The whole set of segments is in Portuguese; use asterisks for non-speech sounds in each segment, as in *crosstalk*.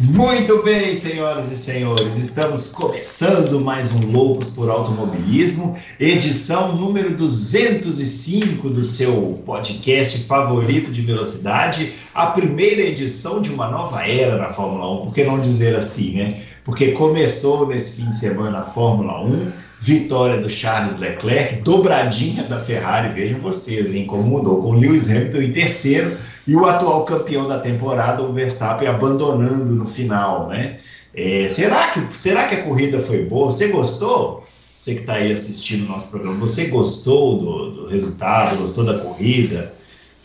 Muito bem, senhoras e senhores, estamos começando mais um Loucos por Automobilismo, edição número 205 do seu podcast favorito de velocidade, a primeira edição de uma nova era na Fórmula 1, por que não dizer assim, né? Porque começou nesse fim de semana a Fórmula 1, vitória do Charles Leclerc, dobradinha da Ferrari, vejam vocês, hein, como mudou, com Lewis Hamilton em terceiro e o atual campeão da temporada, o Verstappen, abandonando no final, né? É, será, que, será que a corrida foi boa? Você gostou? Você que está aí assistindo o nosso programa, você gostou do, do, resultado, gostou da corrida?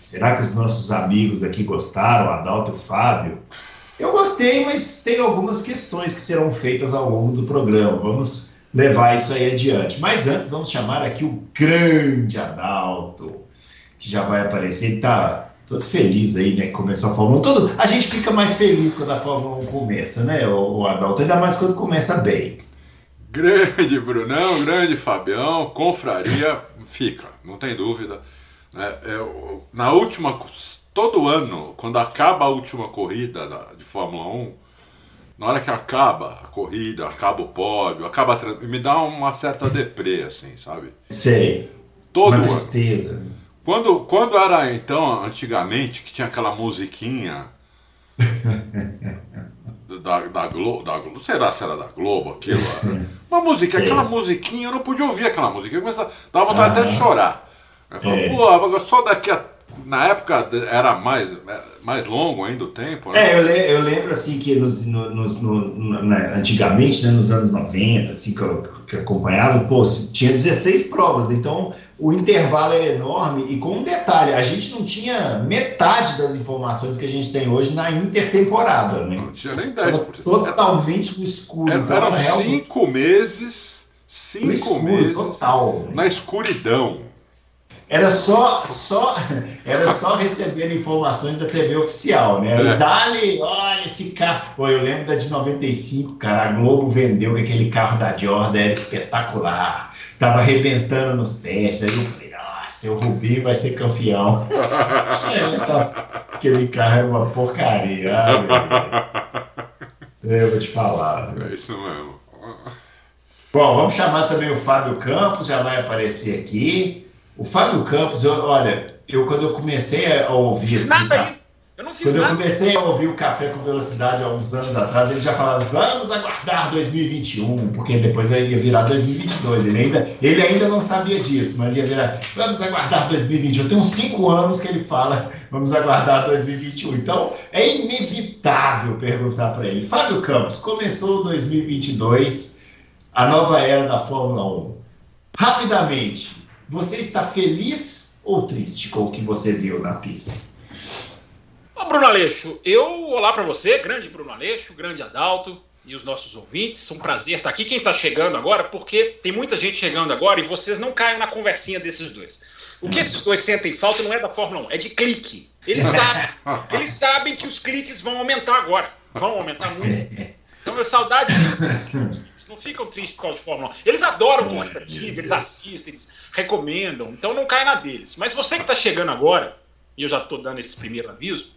Será que os nossos amigos aqui gostaram, Adalto e Fábio? Eu gostei, mas tem algumas questões que serão feitas ao longo do programa. Vamos levar isso aí adiante. Mas antes, vamos chamar aqui o grande Adalto, que já vai aparecer. Ele está todo feliz aí, né? Que começou a Fórmula 1. Todo, a gente fica mais feliz quando a Fórmula 1 começa, né, o, o Adalto? Ainda mais quando começa bem. Grande Brunão, grande Fabião, confraria, fica, não tem dúvida. Né? Eu, é, na última, todo ano, quando acaba a última corrida da, de Fórmula 1, na hora que acaba a corrida, acaba o pódio, acaba me dá uma certa deprê, assim, sabe? Sei. Todo uma tristeza. Quando, quando era então, antigamente, que tinha aquela musiquinha *laughs* da, da Globo, da Globo, será se era da Globo aquilo? *laughs* Uma música, aquela musiquinha, eu não podia ouvir aquela música, eu começava, dava vontade até de chorar. Eu falava, é. pô, só daqui a. Na época era mais, mais longo ainda o tempo, né? É, eu, le, eu lembro assim que nos, nos, no, na, antigamente, né, nos anos 90, assim, que eu, que eu acompanhava, pô, tinha 16 provas, então o intervalo era enorme e com um detalhe, a gente não tinha metade das informações que a gente tem hoje na intertemporada, né? Não tinha nem 10%. totalmente no escuro. Era, então, eram cinco meses, cinco escuro, meses total, na escuridão. Era só, só, era só recebendo informações da TV oficial, né? É. Dali, olha esse carro. Pô, eu lembro da de 95, cara. A Globo vendeu que aquele carro da Jordan era espetacular. Tava arrebentando nos testes. Aí eu falei, nossa, o Rubinho vai ser campeão. *laughs* aquele carro é uma porcaria. eu vou te falar. É isso mesmo. Bom, vamos chamar também o Fábio Campos, já vai aparecer aqui. O Fábio Campos, eu, olha, eu quando eu comecei a ouvir. Assim, nada, eu não fiz quando nada. eu comecei a ouvir o Café com Velocidade há uns anos atrás, ele já falava: vamos aguardar 2021, porque depois ia virar 2022. Ele ainda, ele ainda não sabia disso, mas ia virar: vamos aguardar 2021. Tem uns cinco anos que ele fala: vamos aguardar 2021. Então é inevitável perguntar para ele: Fábio Campos, começou 2022, a nova era da Fórmula 1. Rapidamente, você está feliz ou triste com o que você viu na pista? Ô, Bruno Aleixo, eu olá para você, grande Bruno Aleixo, grande Adalto e os nossos ouvintes. Um prazer estar aqui. Quem está chegando agora, porque tem muita gente chegando agora e vocês não caem na conversinha desses dois. O que esses dois sentem falta não é da Fórmula 1, é de clique. Eles *laughs* sabem, eles sabem que os cliques vão aumentar agora. Vão aumentar muito. *laughs* Então, eu saudade disso não ficam tristes por causa de Fórmula 1. Eles adoram corrida antiga, eles assistem, eles recomendam, então não cai na deles. Mas você que está chegando agora, e eu já estou dando esse primeiro aviso,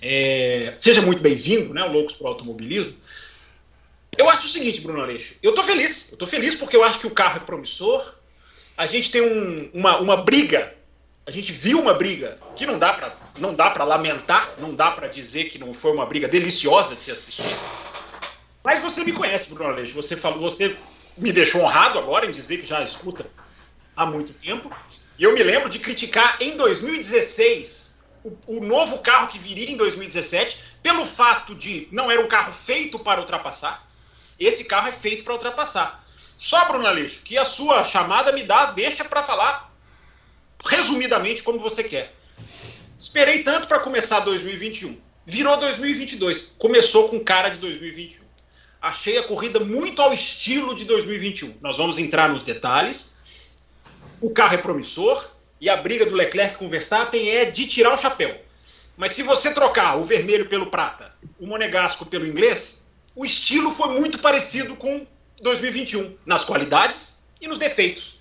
é, seja muito bem-vindo, né, Loucos para o Automobilismo. Eu acho o seguinte, Bruno Aleixo, eu estou feliz, eu estou feliz porque eu acho que o carro é promissor, a gente tem um, uma, uma briga, a gente viu uma briga que não dá para não dá para lamentar, não dá para dizer que não foi uma briga deliciosa de se assistir. Mas você me conhece, Bruno Aleixo. Você falou, você me deixou honrado agora em dizer que já escuta há muito tempo. E eu me lembro de criticar em 2016 o, o, novo carro que viria em 2017 pelo fato de não era um carro feito para ultrapassar. Esse carro é feito para ultrapassar. Só, Bruno Aleixo, que a sua chamada me dá, deixa para falar resumidamente como você quer. Esperei tanto para começar 2021. Virou 2022. Começou com cara de 2021 achei a corrida muito ao estilo de 2021. Nós vamos entrar nos detalhes. O carro é promissor. e a briga do Leclerc com o Verstappen é de tirar o chapéu. Mas se você trocar o vermelho pelo prata, o monegasco pelo inglês, o estilo foi muito parecido com 2021, nas qualidades e nos defeitos.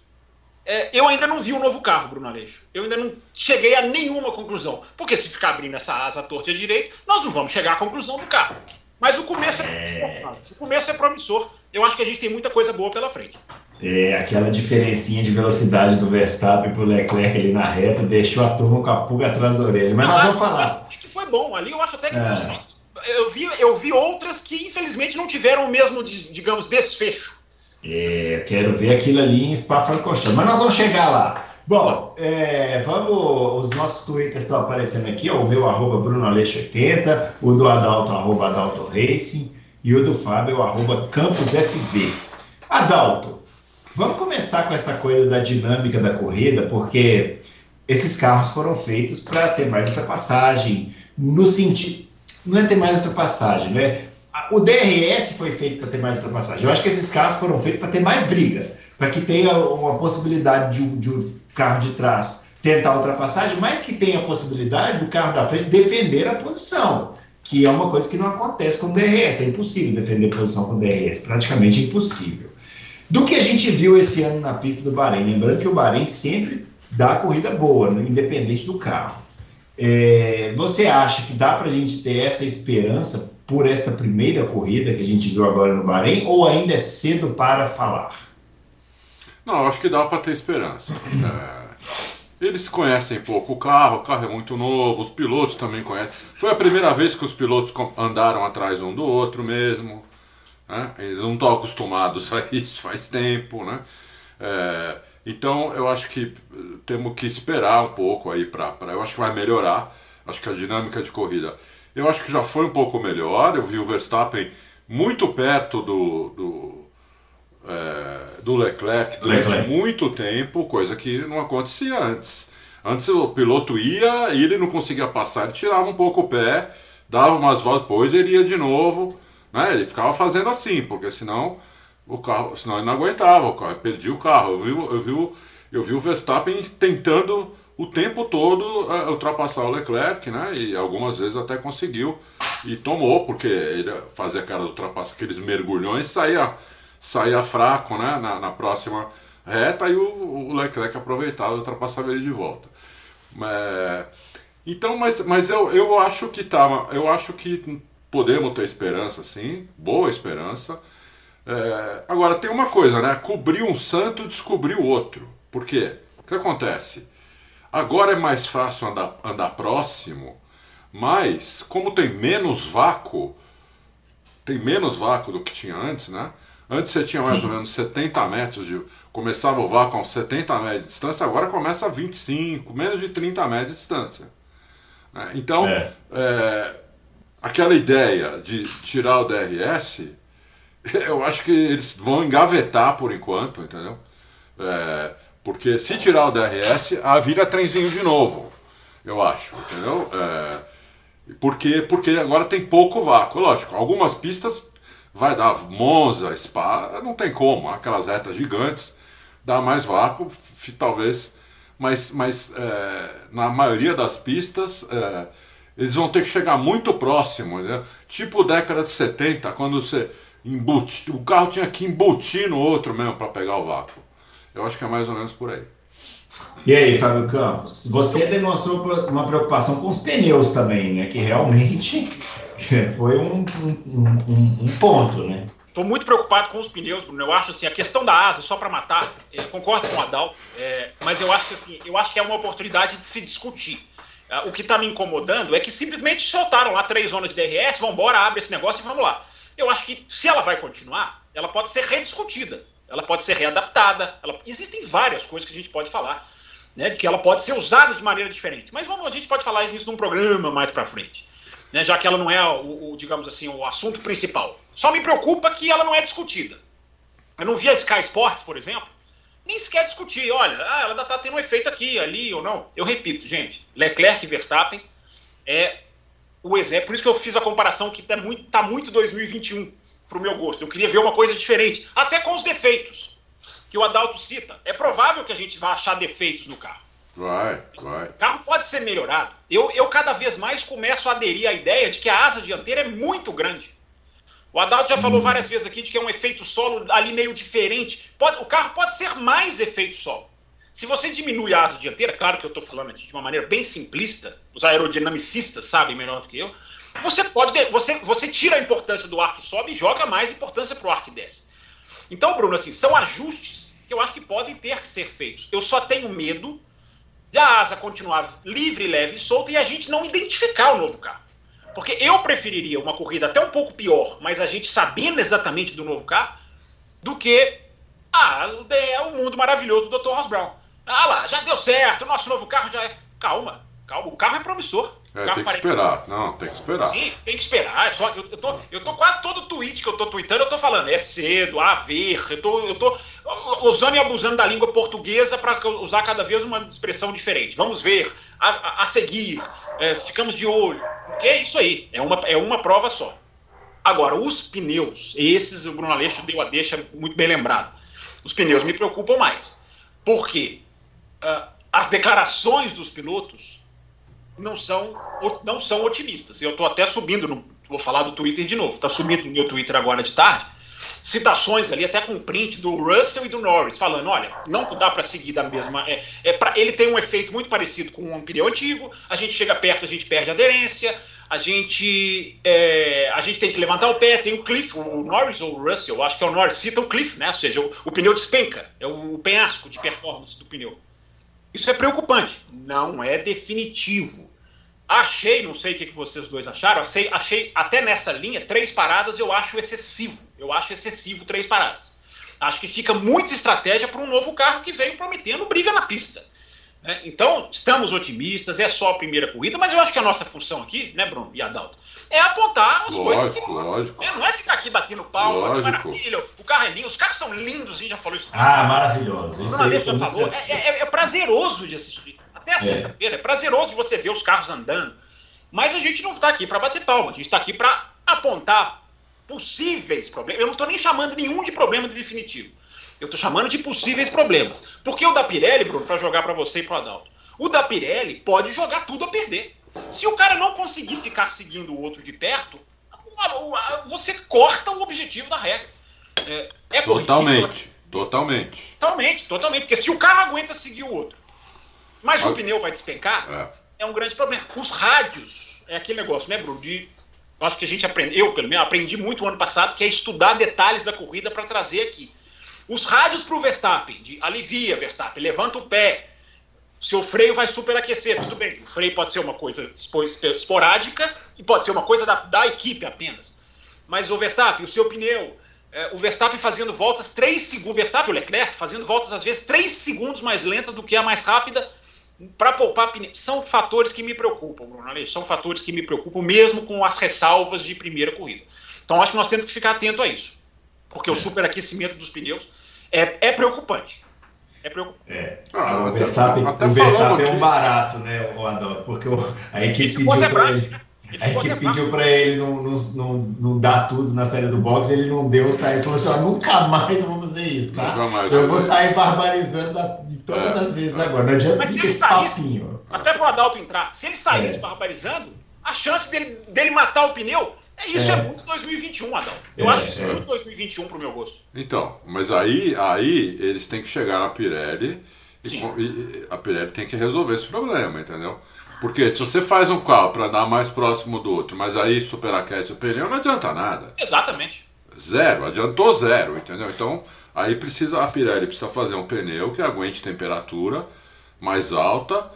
É, eu ainda não vi o novo carro, Bruno Aleixo. Eu ainda não cheguei a nenhuma conclusão. Porque se ficar abrindo essa asa torta e direito, nós não vamos chegar à conclusão do carro. Mas o começo é promissor. O começo é promissor. Eu acho que a gente tem muita coisa boa pela frente. É, aquela diferencinha de velocidade do Verstappen pro Leclerc ali na reta deixou a turma com a pulga atrás da orelha. Mas não, nós vamos falar. Que foi bom. Ali eu acho até que é. deu certo. Eu vi, eu vi outras que infelizmente não tiveram o mesmo, digamos, desfecho. É, quero ver aquilo ali em Spa-Francorchamps. Mas nós vamos chegar lá. Bom, é, vamos. Os nossos twitters estão aparecendo aqui, ó, o meu arroba BrunoAleixo80, o do Adalto, arroba Adalto Racing, e o do Fábio, arroba CampusFV. Adalto, vamos começar com essa coisa da dinâmica da corrida, porque esses carros foram feitos para ter mais ultrapassagem, no sentido. Não é ter mais ultrapassagem, né? O DRS foi feito para ter mais ultrapassagem. Eu acho que esses carros foram feitos para ter mais briga, para que tenha uma possibilidade de, de carro de trás tentar a ultrapassagem, mas que tem a possibilidade do carro da frente defender a posição, que é uma coisa que não acontece com o DRS. É impossível defender a posição com o DRS, praticamente impossível. Do que a gente viu esse ano na pista do Bahrein, lembrando que o Bahrein sempre dá corrida boa, né, independente do carro. É, você acha que dá para a gente ter essa esperança por esta primeira corrida que a gente viu agora no Bahrein, ou ainda é cedo para falar? Não, acho que dá para ter esperança. É, eles conhecem pouco o carro, o carro é muito novo, os pilotos também conhecem. Foi a primeira vez que os pilotos andaram atrás um do outro mesmo. Né? Eles não estão acostumados a isso faz tempo, né? É, então eu acho que temos que esperar um pouco aí para. Eu acho que vai melhorar. Acho que a dinâmica de corrida. Eu acho que já foi um pouco melhor. Eu vi o Verstappen muito perto do, do é, do Leclerc durante Leclerc. muito tempo, coisa que não acontecia antes. Antes o piloto ia e ele não conseguia passar, ele tirava um pouco o pé, dava umas voltas, depois ele ia de novo. Né? Ele ficava fazendo assim, porque senão o carro, senão ele não aguentava, o carro, perdia o carro. Eu vi, eu vi, eu vi o Verstappen tentando o tempo todo uh, ultrapassar o Leclerc, né? E algumas vezes até conseguiu e tomou, porque ele fazia aquelas ultrapassagens, aqueles mergulhões, saía saía fraco né, na, na próxima reta e o, o Leclerc aproveitava e ultrapassava ele de volta. É, então, mas, mas eu, eu acho que tá, eu acho que podemos ter esperança, sim, boa esperança. É, agora tem uma coisa, né? Cobrir um santo, descobrir o outro. Por quê? O que acontece? Agora é mais fácil andar, andar próximo, mas como tem menos vácuo, tem menos vácuo do que tinha antes, né? Antes você tinha mais Sim. ou menos 70 metros de. Começava o vácuo com 70 metros de distância, agora começa a 25, menos de 30 metros de distância. Né? Então, é. É, aquela ideia de tirar o DRS, *laughs* eu acho que eles vão engavetar por enquanto, entendeu? É, porque se tirar o DRS, a vira trenzinho de novo, eu acho, entendeu? É, porque, porque agora tem pouco vácuo. Lógico, algumas pistas vai dar Monza, Spa, não tem como, aquelas retas gigantes, dá mais vácuo, talvez, mas, mas é, na maioria das pistas é, eles vão ter que chegar muito próximo, né? tipo década de 70, quando você embute, o carro tinha que embutir no outro mesmo para pegar o vácuo. Eu acho que é mais ou menos por aí. E aí, Fábio Campos, você demonstrou uma preocupação com os pneus também, né? Que realmente foi um, um, um, um ponto, né? Estou muito preocupado com os pneus, Bruno. Eu acho assim, a questão da asa só para matar, concordo com o Adal, é, mas eu acho que assim, eu acho que é uma oportunidade de se discutir. É, o que está me incomodando é que simplesmente soltaram lá três zonas de DRS, vamos embora, abre esse negócio e vamos lá. Eu acho que se ela vai continuar, ela pode ser rediscutida, ela pode ser readaptada. Ela... Existem várias coisas que a gente pode falar, né, que ela pode ser usada de maneira diferente. Mas vamos, a gente pode falar isso num programa mais para frente né, já que ela não é o, o, digamos assim, o assunto principal. Só me preocupa que ela não é discutida. Eu não vi a Sky Sports, por exemplo, nem sequer discutir. Olha, ah, ela está tendo um efeito aqui, ali ou não. Eu repito, gente, Leclerc e Verstappen é o exemplo. Por isso que eu fiz a comparação que está muito, tá muito 2021 para o meu gosto. Eu queria ver uma coisa diferente, até com os defeitos que o Adalto cita. É provável que a gente vá achar defeitos no carro. Vai, vai. O carro pode ser melhorado. Eu, eu cada vez mais começo a aderir à ideia de que a asa dianteira é muito grande. O Adalto já falou várias vezes aqui de que é um efeito solo ali meio diferente. Pode, o carro pode ser mais efeito solo. Se você diminui a asa dianteira, claro que eu estou falando aqui de uma maneira bem simplista, os aerodinamicistas sabem melhor do que eu, você pode. Você, você tira a importância do ar que sobe e joga mais importância para o ar que desce. Então, Bruno, assim, são ajustes que eu acho que podem ter que ser feitos. Eu só tenho medo de a asa continuar livre, leve e solta e a gente não identificar o novo carro. Porque eu preferiria uma corrida até um pouco pior, mas a gente sabendo exatamente do novo carro, do que ah, é o mundo maravilhoso do Dr. Ross Brown. Ah lá, já deu certo, o nosso novo carro já é. Calma, calma, o carro é promissor. É, tem que esperar. Não, tem que esperar. Sim, tem que esperar. É só, eu, eu, tô, eu tô quase todo tweet que eu tô tweetando, eu tô falando, é cedo, a ver. Eu tô, eu tô usando e abusando da língua portuguesa para usar cada vez uma expressão diferente. Vamos ver, a, a, a seguir, é, ficamos de olho. Porque é isso aí, é uma, é uma prova só. Agora, os pneus, esses o Bruno Aleixo deu a deixa muito bem lembrado. Os pneus me preocupam mais. Porque uh, as declarações dos pilotos não são, não são otimistas. Eu estou até subindo, no, vou falar do Twitter de novo, está subindo no meu Twitter agora de tarde, citações ali, até com print do Russell e do Norris, falando: olha, não dá para seguir da mesma. É, é pra, ele tem um efeito muito parecido com um pneu antigo, a gente chega perto, a gente perde aderência, a gente, é, a gente tem que levantar o pé, tem o Cliff, o Norris ou o Russell, acho que é o Norris, cita o Cliff, né? Ou seja, o, o pneu despenca, é o penhasco de performance do pneu. Isso é preocupante, não é definitivo. Achei, não sei o que vocês dois acharam, achei, achei até nessa linha, três paradas eu acho excessivo. Eu acho excessivo três paradas. Acho que fica muita estratégia para um novo carro que veio prometendo briga na pista. É, então, estamos otimistas, é só a primeira corrida, mas eu acho que a nossa função aqui, né, Bruno e Adalto, é apontar as lógico, coisas que. Lógico. É, não é ficar aqui batendo pau, que maravilha, o carro é lindo, os carros são lindos, a gente já falou isso. Ah, maravilhoso. Isso aí, já falou. É, é, é prazeroso de assistir. Até a é. sexta-feira. É prazeroso de você ver os carros andando. Mas a gente não está aqui para bater palma, a gente está aqui para apontar possíveis problemas. Eu não estou nem chamando nenhum de problema definitivo. Eu estou chamando de possíveis problemas. Porque o da Pirelli, Bruno, para jogar para você e para o Adalto, o da Pirelli pode jogar tudo a perder. Se o cara não conseguir ficar seguindo o outro de perto, você corta o objetivo da regra. É, é totalmente, totalmente. Totalmente, totalmente. Porque se o carro aguenta seguir o outro mas o pneu vai despencar, é. é. um grande problema. Os rádios, é aquele negócio, né, Bruno? De, acho que a gente aprendeu, eu pelo menos aprendi muito ano passado, que é estudar detalhes da corrida para trazer aqui. Os rádios para o Verstappen, de alivia, Verstappen, levanta o pé, seu freio vai superaquecer. Tudo bem, o freio pode ser uma coisa esporádica e pode ser uma coisa da, da equipe apenas. Mas o Verstappen, o seu pneu, é, o Verstappen fazendo voltas 3 segundos, o Verstappen, o Leclerc, fazendo voltas às vezes 3 segundos mais lentas do que a mais rápida, para poupar pneu, são fatores que me preocupam, Bruno Aleixo, são fatores que me preocupam mesmo com as ressalvas de primeira corrida. Então acho que nós temos que ficar atento a isso, porque o é. superaquecimento dos pneus é, é preocupante. É preocupante. É. Ah, o Verstappen, até, o Verstappen é um barato, né, o Adão, porque a equipe pediu para ele. Né? Ele a equipe pediu para ele não, não, não, não, dar tudo na série do boxe, ele não deu, saiu e falou assim: ó, nunca mais eu vou fazer isso, tá? Mais, eu vou sair barbarizando de todas é, as vezes é. agora. Não adianta Mas se ele saísse, papinho. Até pro Adalto entrar, se ele saísse é. barbarizando, a chance dele, dele matar o pneu isso, é, é muito 2021, Adão. Eu é, acho que isso é muito 2021 pro meu gosto. Então, mas aí, aí eles têm que chegar na Pirelli e, e a Pirelli tem que resolver esse problema, entendeu? Porque se você faz um carro para andar mais próximo do outro, mas aí superaquece o pneu, não adianta nada. Exatamente. Zero, adiantou zero, entendeu? Então, aí precisa a Pirelli precisa fazer um pneu que aguente temperatura mais alta,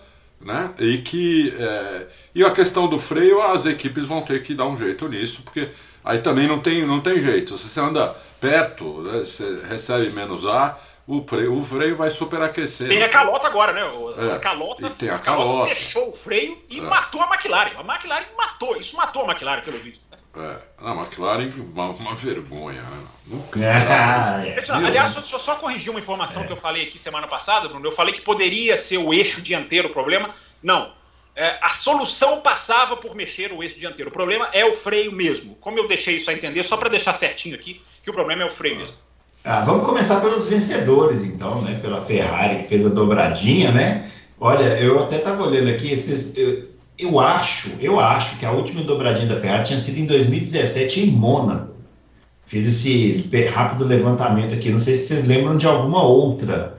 né? E que é... e a questão do freio, as equipes vão ter que dar um jeito nisso, porque aí também não tem não tem jeito. Se você anda perto, né? você recebe menos ar o freio, o freio vai superaquecer. Tem a calota agora, né? O, é, a calota, tem a, a calota, calota, fechou o freio e é. matou a McLaren. A McLaren matou, isso matou a McLaren, pelo visto. É, a McLaren, uma, uma vergonha. Né? Nunca *laughs* é, é. Aliás, deixa eu só corrigir uma informação é. que eu falei aqui semana passada, Bruno. Eu falei que poderia ser o eixo dianteiro o problema. Não. É, a solução passava por mexer o eixo dianteiro. O problema é o freio mesmo. Como eu deixei isso a entender, só para deixar certinho aqui, que o problema é o freio mesmo. Ah, vamos começar pelos vencedores, então, né? Pela Ferrari, que fez a dobradinha, né? Olha, eu até estava olhando aqui, esses, eu, eu, acho, eu acho que a última dobradinha da Ferrari tinha sido em 2017 em Mônaco. Fiz esse rápido levantamento aqui, não sei se vocês lembram de alguma outra.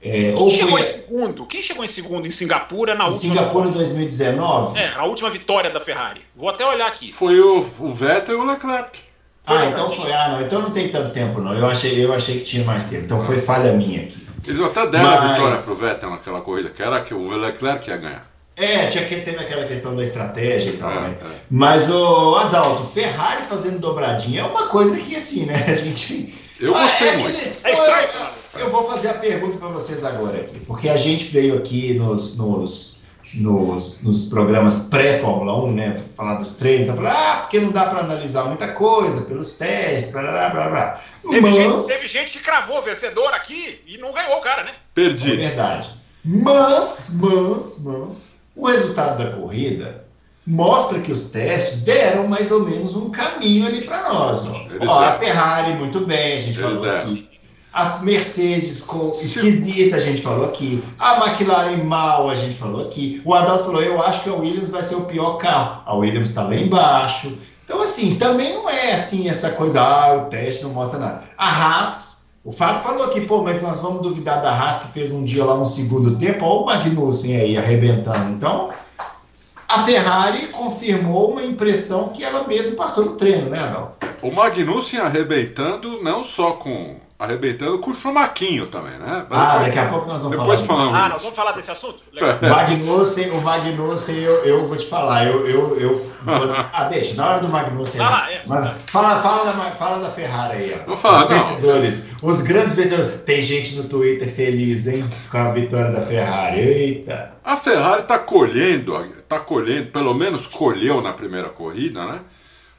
É, Quem chegou foi... em segundo? Quem chegou em segundo em Singapura na em última? Singapura 2019? É, a última vitória da Ferrari. Vou até olhar aqui. Foi o, o Vettel e o Leclerc. ah, então foi. Ah, não, então não tem tanto tempo, não. Eu achei, eu achei que tinha mais tempo. Então foi falha minha aqui. Eles até deram Mas... a vitória pro Vettel naquela corrida, que era que o Leclerc ia ganhar. É, tinha que teve aquela questão da estratégia e tal, é, né? É. Mas o Adalto, Ferrari fazendo dobradinha é uma coisa que assim, né? A gente. Eu gostei ah, é muito. Aquele... É estranho, cara. Eu vou fazer a pergunta para vocês agora aqui, porque a gente veio aqui nos, nos, nos, nos programas pré-Fórmula 1, né? Falar dos treinos, tá falando, ah, porque não dá para analisar muita coisa pelos testes, blá blá blá blá. Teve, Mas... gente, teve gente que cravou vencedor aqui e não ganhou o cara, né? Perdi. É verdade. Mas, mas, mas, o resultado da corrida mostra que os testes deram mais ou menos um caminho ali para nós. Ó. ó a Ferrari, muito bem, a gente Eles falou deram. aqui. A Mercedes com esquisita, a gente falou aqui. A McLaren mal, a gente falou aqui. O Adalto falou: eu acho que a Williams vai ser o pior carro. A Williams está lá embaixo. Então, assim, também não é assim essa coisa, ah, o teste não mostra nada. A Haas, o Fábio falou aqui, pô, mas nós vamos duvidar da Haas que fez um dia lá um segundo tempo. Olha o Magnussen aí arrebentando. Então, a Ferrari confirmou uma impressão que ela mesma passou no treino, né, Adalto? O Magnussen arrebentando não só com arrebentando com o Chumaquinho também, né? Ah, daqui a pouco nós vamos Depois falar. Falamos ah, nós vamos falar desse assunto? O *laughs* Magnussen, o Magnussen eu, eu vou te falar, eu, eu, eu *laughs* Ah, deixa, na hora do Magnussen. Ah, é. fala, fala, da, fala da Ferrari aí, ó. Vou falar, os vencedores, não. os grandes vencedores. Tem gente no Twitter feliz, hein, com a vitória da Ferrari. Eita. A Ferrari tá colhendo, tá colhendo, pelo menos colheu na primeira corrida, né?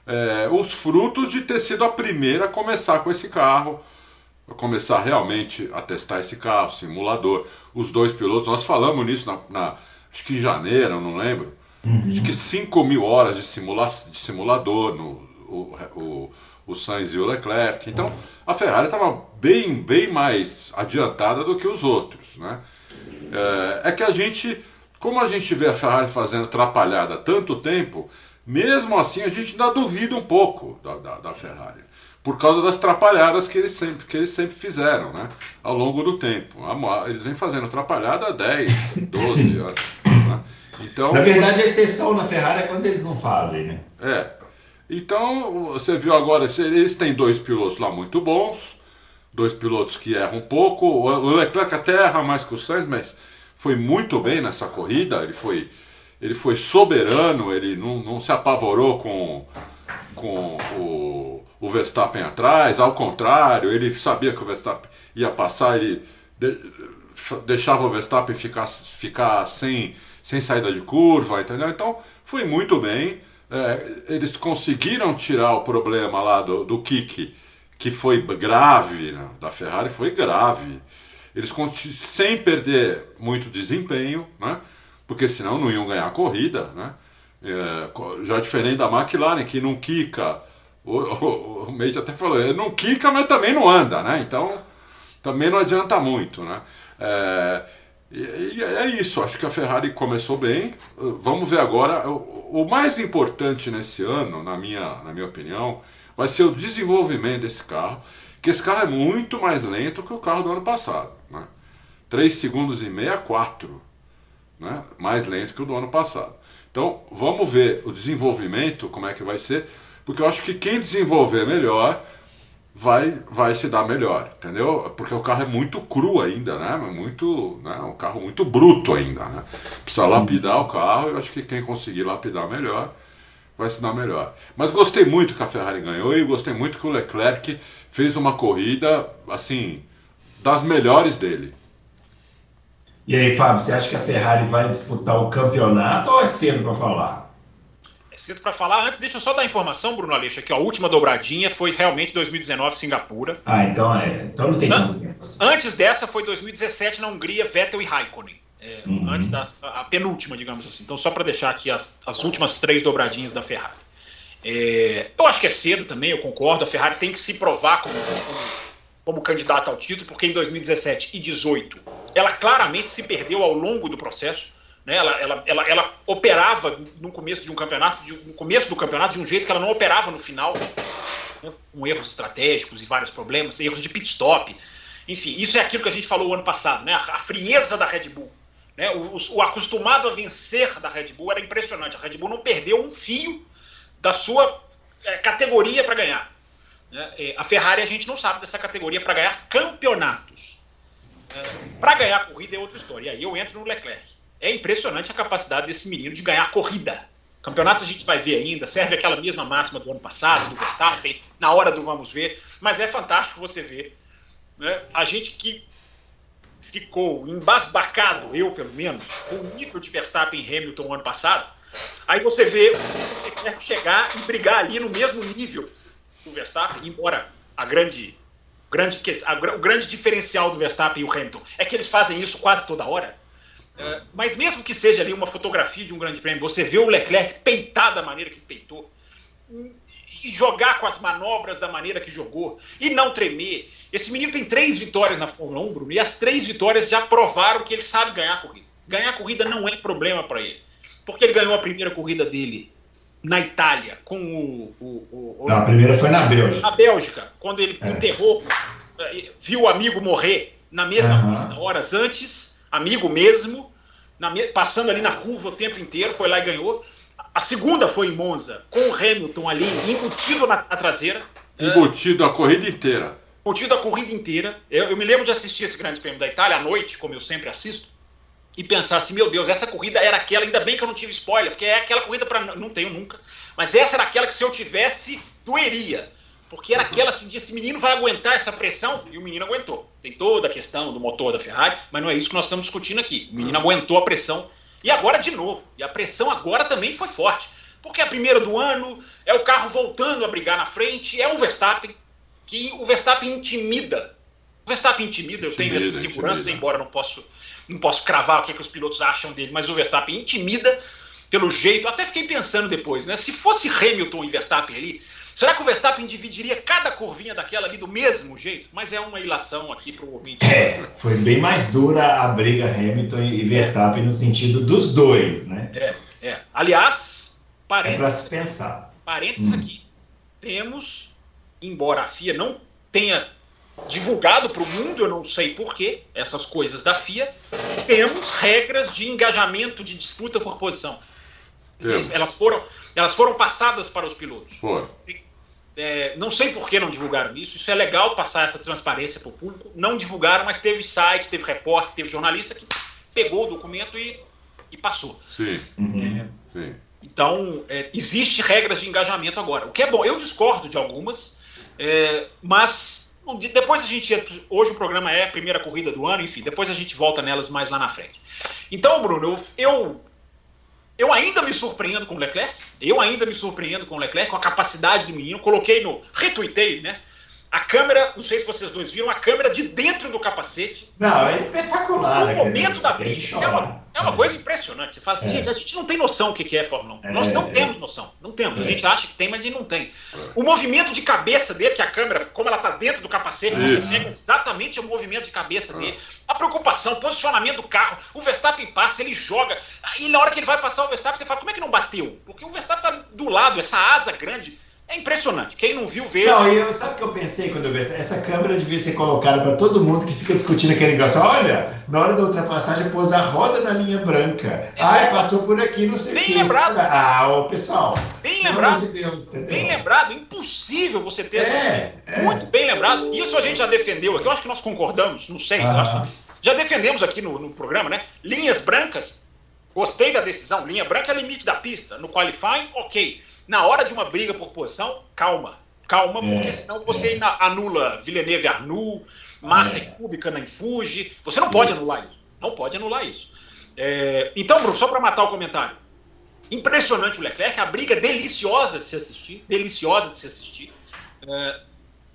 É, os frutos de ter sido a primeira a começar com esse carro começar realmente a testar esse carro, simulador. Os dois pilotos, nós falamos nisso na, na acho que em janeiro, não lembro. Uhum. Acho que 5 mil horas de, simula de simulador no o, o, o Sainz e o Leclerc. Então a Ferrari estava bem, bem mais adiantada do que os outros. Né? É, é que a gente, como a gente vê a Ferrari fazendo atrapalhada há tanto tempo, mesmo assim a gente ainda duvida um pouco da, da, da Ferrari por causa das trapalhadas que eles sempre, que eles sempre fizeram, né? Ao longo do tempo. Eles vêm fazendo atrapalhada há 10, 12 *laughs* anos. Né? Então, na verdade, a exceção na Ferrari é quando eles não fazem, né? É. Então, você viu agora, eles têm dois pilotos lá muito bons, dois pilotos que erram um pouco. O Leclerc até erra mais que o Sainz, mas foi muito bem nessa corrida. Ele foi, ele foi soberano, ele não, não se apavorou com, com o o Verstappen atrás, ao contrário, ele sabia que o Verstappen ia passar, ele deixava o Verstappen ficar, ficar sem, sem saída de curva, entendeu? Então foi muito bem. É, eles conseguiram tirar o problema lá do, do kick, que foi grave, né? da Ferrari foi grave. Eles sem perder muito desempenho, né? porque senão não iam ganhar a corrida. Né? É, já diferente da McLaren, que não quica o, o, o Mate até falou, ele não quica, mas também não anda, né? Então também não adianta muito, né? É, e, é isso, acho que a Ferrari começou bem. Vamos ver agora. O, o, mais importante nesse ano, na minha, na minha opinião, vai ser o desenvolvimento desse carro. Que esse carro é muito mais lento que o carro do ano passado. Né? 3 segundos e meio a 4. Né? Mais lento que o do ano passado. Então vamos ver o desenvolvimento, como é que vai ser. Porque eu acho que quem desenvolver melhor vai, vai se dar melhor, entendeu? Porque o carro é muito cru ainda, né? Muito, né? Um carro muito bruto ainda, né? Precisa lapidar o carro. Eu acho que quem conseguir lapidar melhor vai se dar melhor. Mas gostei muito que a Ferrari ganhou e gostei muito que o Leclerc fez uma corrida assim das melhores dele. E aí, Fábio, você acha que a Ferrari vai disputar o campeonato ou é cedo para falar? cedo para falar. Antes, deixa eu só dar informação, Bruno Aleixo, que a última dobradinha foi realmente 2019 Singapura. Ah, então é. Então não tem tanto tempo. Antes dessa foi 2017 na Hungria, Vettel e Raikkonen. É, uhum. Antes da a penúltima, digamos assim. Então, só para deixar aqui as, as últimas três dobradinhas da Ferrari. É, eu acho que é cedo também, eu concordo. A Ferrari tem que se provar como, como, como candidata ao título, porque em 2017 e 2018 ela claramente se perdeu ao longo do processo. Né? Ela, ela, ela, ela operava no começo de um campeonato, de, no começo do campeonato, de um jeito que ela não operava no final, né? com erros estratégicos e vários problemas, erros de pit stop. Enfim, isso é aquilo que a gente falou o ano passado, né? a, frieza da Red Bull. Né? O, o, acostumado a vencer da Red Bull era impressionante. A Red Bull não perdeu um fio da sua é, categoria para ganhar. Né? É, a Ferrari a gente não sabe dessa categoria para ganhar campeonatos. Para ganhar corrida é outra história. E aí eu entro no Leclerc. É impressionante a capacidade desse menino de ganhar corrida. Campeonato a gente vai ver ainda, serve aquela mesma máxima do ano passado, do Verstappen, na hora do vamos ver, mas é fantástico você ver. Né? A gente que ficou embasbacado, eu pelo menos, com o nível de Verstappen e Hamilton ano passado, aí você vê o Leclerc chegar e brigar ali no mesmo nível do Verstappen, embora a grande, grande, a, o grande diferencial do Verstappen e o Hamilton é que eles fazem isso quase toda hora. Uh, mas mesmo que seja ali uma fotografia de um grande prêmio, você vê o Leclerc peitar da maneira que peitou, e jogar com as manobras da maneira que jogou, e não tremer. Esse menino tem três vitórias na Fórmula 1, Bruno, e as três vitórias já provaram que ele sabe ganhar a corrida. Ganhar a corrida não é problema para ele, porque ele ganhou a primeira corrida dele na Itália, com o. o, o não, a primeira foi na Bélgica. Na Bélgica, quando ele é. enterrou, eh, viu o amigo morrer na mesma uhum. pista, horas antes, amigo mesmo, na, passando ali na curva o tempo inteiro, foi lá e ganhou. A segunda foi em Monza, com o Hamilton ali, embutido na, na traseira. Embutido a corrida inteira. Embutido a corrida inteira. Eu, eu me lembro de assistir esse Grande Prêmio da Itália à noite, como eu sempre assisto e pensar assim, meu Deus, essa corrida era aquela, ainda bem que eu não tive spoiler, porque é aquela corrida para não tenho nunca, mas essa era aquela que se eu tivesse doeria, porque era aquela assim, esse menino vai aguentar essa pressão e o menino aguentou. Tem toda a questão do motor da Ferrari, mas não é isso que nós estamos discutindo aqui. O menino aguentou a pressão e agora de novo, e a pressão agora também foi forte, porque a primeira do ano é o carro voltando a brigar na frente, é o Verstappen que o Verstappen intimida. O Verstappen intimida, eu tenho essa segurança, intimida. embora não posso não posso cravar o que, é que os pilotos acham dele, mas o Verstappen intimida pelo jeito. Até fiquei pensando depois, né? Se fosse Hamilton e Verstappen ali, será que o Verstappen dividiria cada curvinha daquela ali do mesmo jeito? Mas é uma ilação aqui para o ouvinte. É, foi bem mais dura a briga Hamilton e Verstappen no sentido dos dois, né? É, é. Aliás, parênteses. É para se pensar. Parênteses hum. aqui. Temos, embora a FIA não tenha divulgado para o mundo, eu não sei porquê, essas coisas da FIA, temos regras de engajamento de disputa por posição. Elas foram, elas foram passadas para os pilotos. É, não sei por que não divulgaram isso. Isso é legal passar essa transparência para o público. Não divulgaram, mas teve site, teve repórter, teve jornalista que pegou o documento e, e passou. Sim. É, Sim. Então, é, existe regras de engajamento agora. O que é bom, eu discordo de algumas, é, mas depois a gente. Hoje o programa é a primeira corrida do ano, enfim, depois a gente volta nelas mais lá na frente. Então, Bruno, eu, eu, eu ainda me surpreendo com o Leclerc. Eu ainda me surpreendo com o Leclerc, com a capacidade do menino. Coloquei no. Retuitei, né? A câmera, não sei se vocês dois viram, a câmera de dentro do capacete. Não, é espetacular. No momento da briga. É uma, é uma coisa impressionante. Você fala assim, é. gente, a gente não tem noção o que é Fórmula 1. É. Nós não é. temos noção. Não temos. A é. gente acha que tem, mas a gente não tem. O movimento de cabeça dele, que a câmera, como ela está dentro do capacete, Isso. você pega exatamente o movimento de cabeça dele. A preocupação, o posicionamento do carro. O Verstappen passa, ele joga. E na hora que ele vai passar o Verstappen, você fala, como é que não bateu? Porque o Verstappen está do lado, essa asa grande é impressionante. Quem não viu, vê. Não, e eu, sabe o que eu pensei quando eu vi essa, essa câmera devia ser colocada para todo mundo que fica discutindo aquele negócio. Olha, na hora da ultrapassagem pôs a roda na linha branca. É, Ai, passou por aqui, não sei o quê. Bem lembrado. Ah, ô, pessoal. Bem lembrado. De Deus, bem lembrado. Impossível você ter é, é. Muito bem lembrado. Isso a gente já defendeu aqui. Eu acho que nós concordamos, não sei. Ah. já defendemos aqui no, no programa, né? Linhas brancas. Gostei da decisão. Linha branca é limite da pista. No qualifying, ok na hora de uma briga por posição, calma. Calma, é, porque senão você é. anula Villeneuve Arnoux, Massa é. e Kubica na Infuge. Você não pode isso. anular isso. Não pode anular isso. É, então, Bruno, só para matar o comentário. Impressionante o Leclerc, a briga deliciosa de se assistir. Deliciosa de se assistir. É,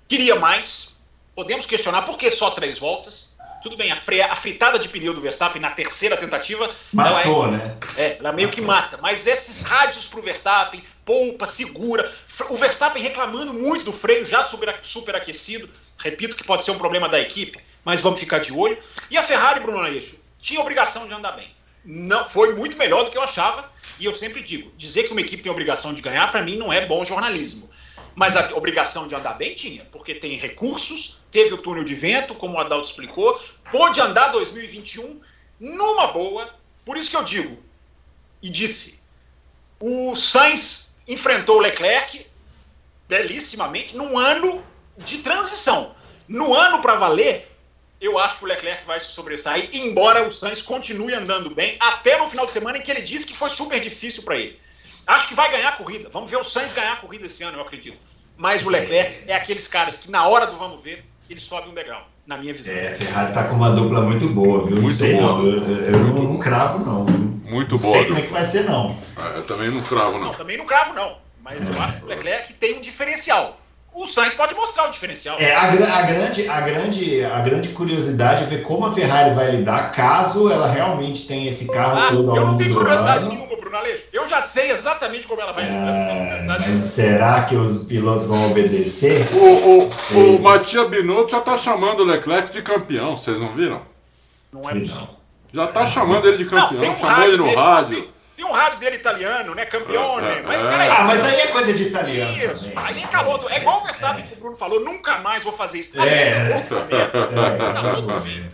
queria mais. Podemos questionar por que só três voltas. Tudo bem, a, freia, a fritada de pneu do Verstappen na terceira tentativa. Matou, ela é, né? É, ela meio que mata. Mas esses rádios pro Verstappen, poupa, segura. O Verstappen reclamando muito do freio já super, superaquecido. Repito que pode ser um problema da equipe. mas vamos ficar de olho. E a Ferrari, Bruno Aleixo, tinha obrigação de andar bem. Não Foi muito melhor do que eu achava, e eu sempre digo: dizer que uma equipe tem obrigação de ganhar, para mim, não é bom jornalismo. Mas a obrigação de andar bem tinha, porque tem recursos, teve o túnel de vento, como o Adalto explicou, pôde andar 2021 numa boa. Por isso que eu digo, e disse, o Sainz enfrentou o Leclerc belíssimamente num ano de transição. No ano para valer, eu acho que o Leclerc vai se sobressair, embora o Sainz continue andando bem, até no final de semana em que ele disse que foi super difícil para ele. Acho que vai ganhar a corrida. Vamos ver o Sainz ganhar a corrida esse ano, eu acredito. Mas o Leclerc é aqueles caras que, na hora do vamos ver, ele sobe um degrau, na minha visão. É, a Ferrari tá com uma dupla muito boa, viu? Muito não sei, boa. não. Eu, eu não, não cravo, não. Muito não boa. sei como é que vai ser, não. É, Eu também não cravo, Não, não. também não cravo, não. Mas eu acho que o Leclerc tem um diferencial. O Sainz pode mostrar o diferencial. É, a, a grande, a, grande, a grande curiosidade é ver como a Ferrari vai lidar caso ela realmente tenha esse carro Ah, todo ao eu não tenho curiosidade ano. nenhuma, Bruno Aleixo. Eu já sei exatamente como ela vai. É, Não curiosidade mas será que os pilotos vão obedecer? O, o, o Matias Binotto já tá chamando o Leclerc de campeão, vocês não viram? Não é Não. possível. Já tá chamando ele de Não, campeão, tem um chamou ele no dele, rádio. Tem, tem um rádio dele italiano, né? Campeone. É, é, mas é. peraí. Ah, mas aí é coisa de italiano Isso, também. aí é calor. É igual o Verstappen que o Bruno falou, nunca mais vou fazer isso. É. Ah, outro momento. É, outro momento.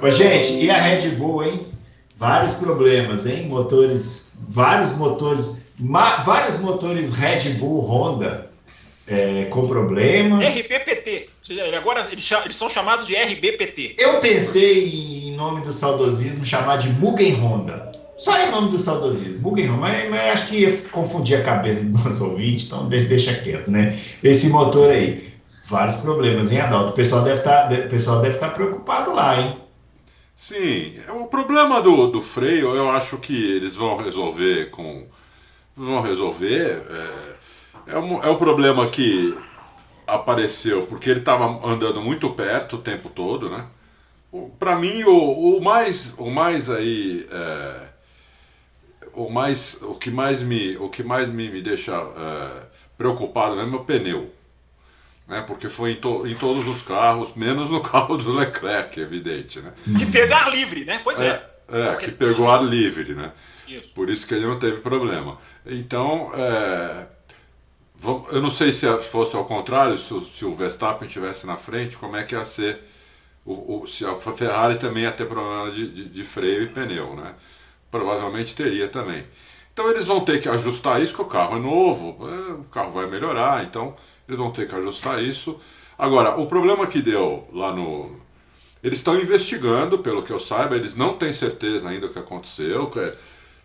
Ô, gente, e a Red Bull, hein? Vários problemas, hein? Motores, vários motores, ma- vários motores Red Bull Honda é, com problemas. RBPT. Agora eles, eles são chamados de RBPT. Eu pensei em nome do saudosismo chamar de Mugen Honda. Só em nome do saudosismo, Honda, mas, mas acho que ia confundir a cabeça do nosso ouvinte, então de- deixa quieto, né? Esse motor aí, vários problemas, hein, Adalto? O pessoal deve deve estar preocupado lá, hein? Sim, o problema do, do freio eu acho que eles vão resolver com. Vão resolver. É, é, um, é um problema que apareceu porque ele estava andando muito perto o tempo todo, né? Para mim, o, o mais. O mais aí. é, o mais. O que mais me. O que mais me, me deixa é, preocupado mesmo é o pneu. Né? Porque foi em, to- em todos os carros, menos no *laughs* carro do Leclerc, evidente, né? Que teve ar livre, né? Pois é. É, é, que pegou ar livre, né? Isso. Por isso que ele não teve problema. Então, é, eu não sei se fosse ao contrário, se o, se o Verstappen estivesse na frente, como é que ia ser, o, o- se a Ferrari também ia ter problema de, de- de freio e pneu, né? Provavelmente teria também. Então eles vão ter que ajustar isso, que o carro é novo, é, o carro vai melhorar, então eles vão ter que ajustar isso. Agora, o problema que deu lá no, eles estão investigando, pelo que eu saiba, eles não têm certeza ainda do que aconteceu. que-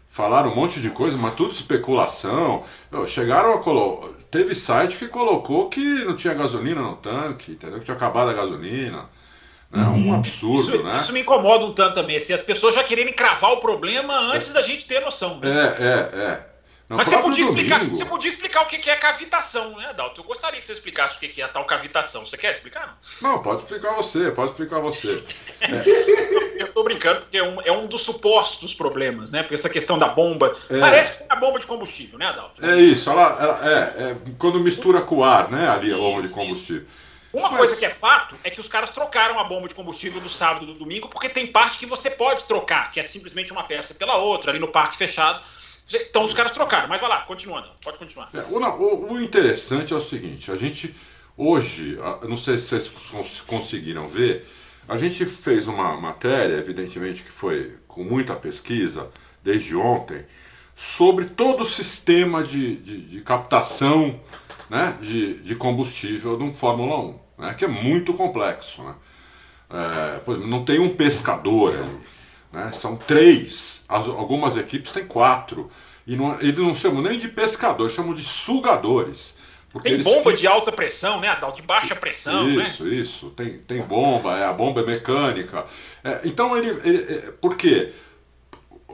falaram um monte de coisa, mas tudo especulação. Chegaram a colocar. Teve site que colocou que não tinha gasolina no tanque, entendeu? Que tinha acabado a gasolina. Né? Um absurdo, Isso, né? isso me incomoda um tanto também. Assim, as pessoas já quererem cravar o problema antes da gente ter noção. né? É, é, é. No Mas você podia, explicar, você podia explicar o que que é cavitação, né, Adalto? Eu gostaria que você explicasse o que que é a tal cavitação. Você quer explicar? Não? Não, pode explicar você, pode explicar você. *laughs* Eu tô brincando porque é um, é um dos supostos problemas, né? Porque essa questão da bomba. É. Parece que é a bomba de combustível, né, Adalto? É isso, ela, ela- é, é quando mistura com o ar, né? Ali a bomba de Isso, combustível. Uma Mas- coisa que é fato é que os caras trocaram a bomba de combustível do sábado e do domingo, porque tem parte que você pode trocar, que é simplesmente uma peça pela outra, ali no parque fechado. Então os caras trocaram, mas vai lá, continuando, pode continuar. É, o, o- interessante é o seguinte, a gente hoje, não sei se vocês cons- conseguiram ver, a gente fez uma matéria, evidentemente que foi com muita pesquisa desde ontem, sobre todo o sistema de, de, de captação né, de, de combustível de um Fórmula 1, né, que é muito complexo. Né? É, por exemplo, não tem um pescador ali. né? São três. As- algumas equipes têm quatro. E não, eles não chamam nem de pescador, chamam de sugadores. Porque Tem bomba ficam- de alta pressão, né? De baixa pressão, né? isso, isso. Tem, tem bomba, é, a bomba é mecânica. É, então ele, ele- é, Por quê?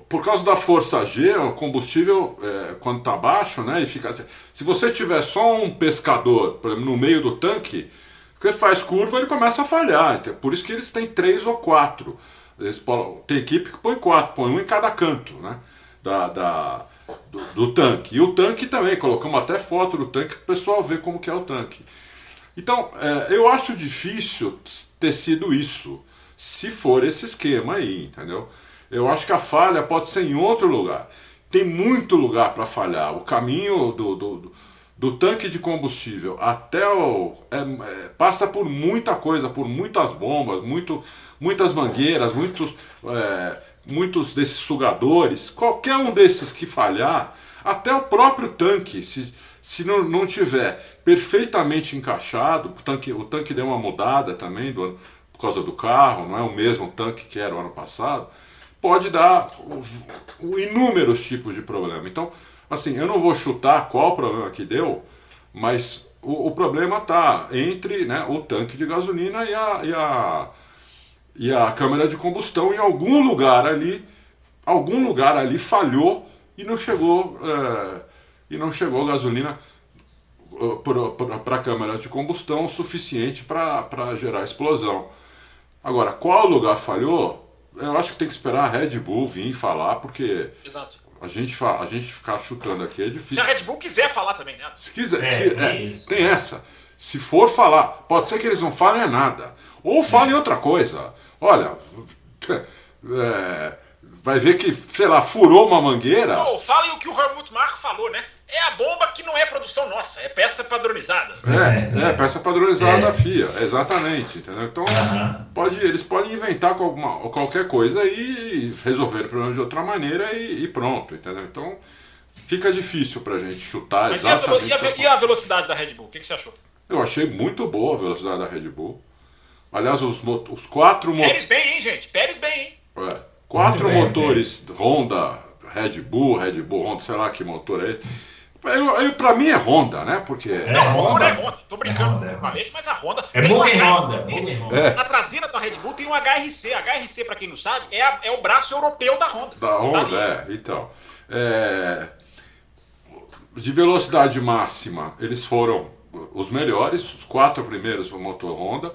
Por causa da força G, o combustível, é, quando está baixo, né? E fica, se você tiver só um pescador, por exemplo, no meio do tanque, que faz curva, ele começa a falhar. Então, por isso que eles têm três ou quatro. Eles, tem equipe que põe quatro, põe um em cada canto, né? Da, da- do, do tanque. E o tanque também, colocamos até foto do tanque para o pessoal ver como que é o tanque. Então, é, eu acho difícil ter sido isso, se for esse esquema aí, entendeu? Eu acho que a falha pode ser em outro lugar. Tem muito lugar para falhar. O caminho do, do, do, tanque de combustível até o. É, é, passa por muita coisa, por muitas bombas, muito, muitas mangueiras, muitos, é, muitos desses sugadores. Qualquer um desses que falhar, até o próprio tanque, se, se não, não tiver perfeitamente encaixado, o tanque, o tanque deu uma mudada também do, por causa do carro, não é o mesmo tanque que era o ano passado pode dar inúmeros tipos de problema. Então, assim, eu não vou chutar qual problema que deu, mas o, o problema está entre né, o tanque de gasolina e a, e, a, e a câmara de combustão. Em algum lugar ali, algum lugar ali falhou e não chegou, é, e não chegou gasolina eh, para a câmara de combustão suficiente para gerar explosão. Agora, qual lugar falhou? Eu acho que tem que esperar a Red Bull vir falar, porque. Exato. A gente, a gente ficar chutando aqui é difícil. Se a Red Bull quiser falar também, né? Se quiser, é, se, é, tem essa. Se for falar, pode ser que eles não falem nada. Ou falem é. outra coisa. Olha, é, vai ver que, sei lá, furou uma mangueira. Ou falem o que o Helmut Marko falou, né? É a bomba que não é produção nossa, é peça padronizada. É, é peça padronizada é. da FIA, exatamente, entendeu? Então, pode, eles podem inventar alguma, qualquer coisa e resolver o problema de outra maneira e, e pronto, entendeu? Então, fica difícil pra gente chutar Mas exatamente. E a, e, a, e a, velocidade da Red Bull? O que, que, você achou? Eu achei muito boa a velocidade da Red Bull. Aliás, os, os quatro motores. Pérez bem, hein, gente? Pérez bem, hein? É, quatro bem, motores bem. Honda, Red Bull, Red Bull Honda, sei lá que motor é esse pra mim é Honda, né? Porque. É, não, Honda. é Honda. Tô brincando é Honda, é mas a Honda. É bom em Honda. É. Na traseira da Red Bull tem um HRC. HRC, pra quem não sabe, é, a, é o braço europeu da Honda. Da Honda, é. Então. É, de velocidade máxima, eles foram os melhores. Os quatro primeiros foi o motor Honda.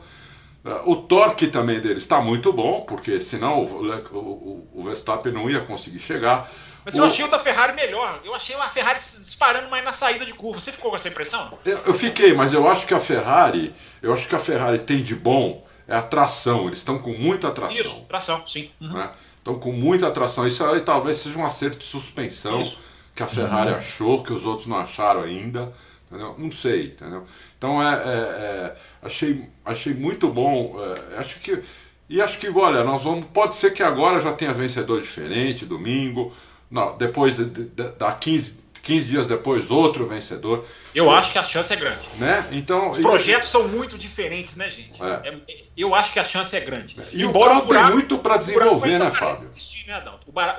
O torque também deles está muito bom, porque senão o, o, o Verstappen não ia conseguir chegar. Mas eu achei o da Ferrari melhor. Eu achei a Ferrari disparando mais na saída de curva. Você ficou com essa impressão? Eu, eu fiquei, mas eu acho que a Ferrari, eu acho que a Ferrari tem de bom é a tração. Eles estão com muita tração. Isso, tração, sim. Uhum. Né? Estão com muita tração. Isso aí talvez seja um acerto de suspensão Isso. que a Ferrari uhum. achou, que os outros não acharam ainda. Entendeu? Não sei, entendeu? Então é, é, é achei, achei muito bom. É, acho que e acho que olha, nós vamos. Pode ser que agora já tenha vencedor diferente, domingo. Não, depois de, de, de, da 15, 15 dias depois, outro vencedor. Eu acho que a chance é grande. Né? Então, Os projetos e... são muito diferentes, né, gente? É. É, eu acho que a chance é grande. E Embora o, o buraco, tem muito para desenvolver, né, Fábio? Existir, né,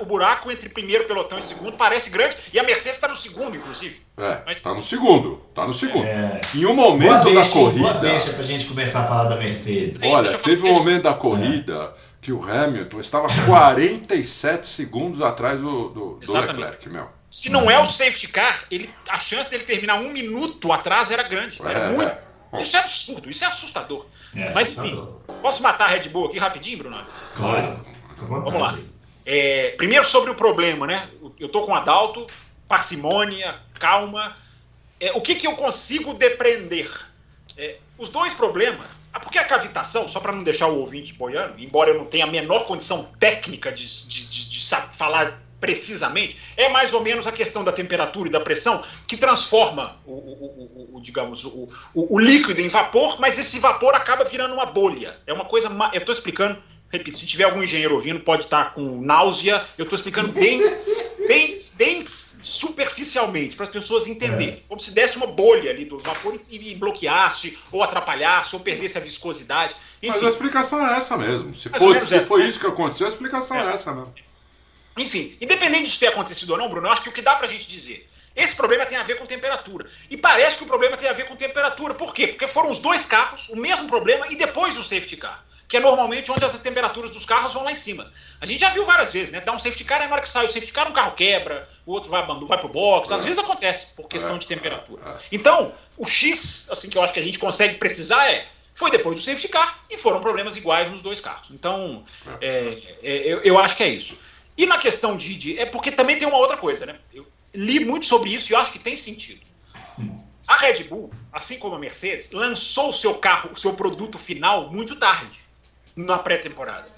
O buraco entre primeiro pelotão e segundo parece grande e a Mercedes está no segundo, inclusive. É, Mas... tá no segundo, tá no segundo. É... Em um momento boa da deixa, corrida... Deixa pra gente começar a falar da Mercedes. Olha, teve um momento da corrida que o Hamilton estava 47 segundos atrás do, do, do Leclerc, meu. Se não é o safety car, ele, a chance dele terminar um minuto atrás era grande. Era é, muito. É. Isso é absurdo, isso é assustador. É Mas enfim, posso matar a Red Bull aqui rapidinho, Bruno? Claro. Vamos lá. É, primeiro sobre o problema, né? Eu tô com Adalto, parcimônia, calma. É, o que, que eu consigo depreender? Os dois problemas. Ah, porque a cavitação, só para não deixar o ouvinte boiando, embora eu não tenha a menor condição técnica de, de, de, de falar precisamente, é mais ou menos a questão da temperatura e da pressão que transforma o, o, o, o digamos, o, líquido em vapor, mas esse vapor acaba virando uma bolha. É uma coisa. Eu estou explicando repito, se tiver algum engenheiro ouvindo, pode estar com náusea. Eu estou explicando bem, bem, bem superficialmente, para as pessoas entenderem. É. Como se desse uma bolha ali do vapor e, bloqueasse, ou atrapalhasse, ou perdesse a viscosidade. Enfim. Mas a explicação é essa mesmo. Se, fosse, se essa, foi né? isso que aconteceu, a explicação é, é essa mesmo. Enfim, independente de ter acontecido ou não, Bruno, eu acho que o que dá para a gente dizer esse problema tem a ver com temperatura. E parece que o problema tem a ver com temperatura. Por quê? Porque foram os dois carros, o mesmo problema, e depois o safety car que é normalmente onde as temperaturas dos carros vão lá em cima. A gente já viu várias vezes, né? Dá um safety car, e na hora que sai o safety car, um carro quebra, o outro vai, vai pro box. Às é. vezes acontece por questão de é, temperatura. É, então, o X, assim, que eu acho que a gente consegue precisar é. Foi depois do safety car e foram problemas iguais nos dois carros. Então, é, é, eu, eu, acho que é isso. E na questão de, de. É porque também tem uma outra coisa, né? Eu li muito sobre isso e acho que tem sentido. A Red Bull, assim como a Mercedes, lançou o seu carro, o seu produto final muito tarde, na pré-temporada.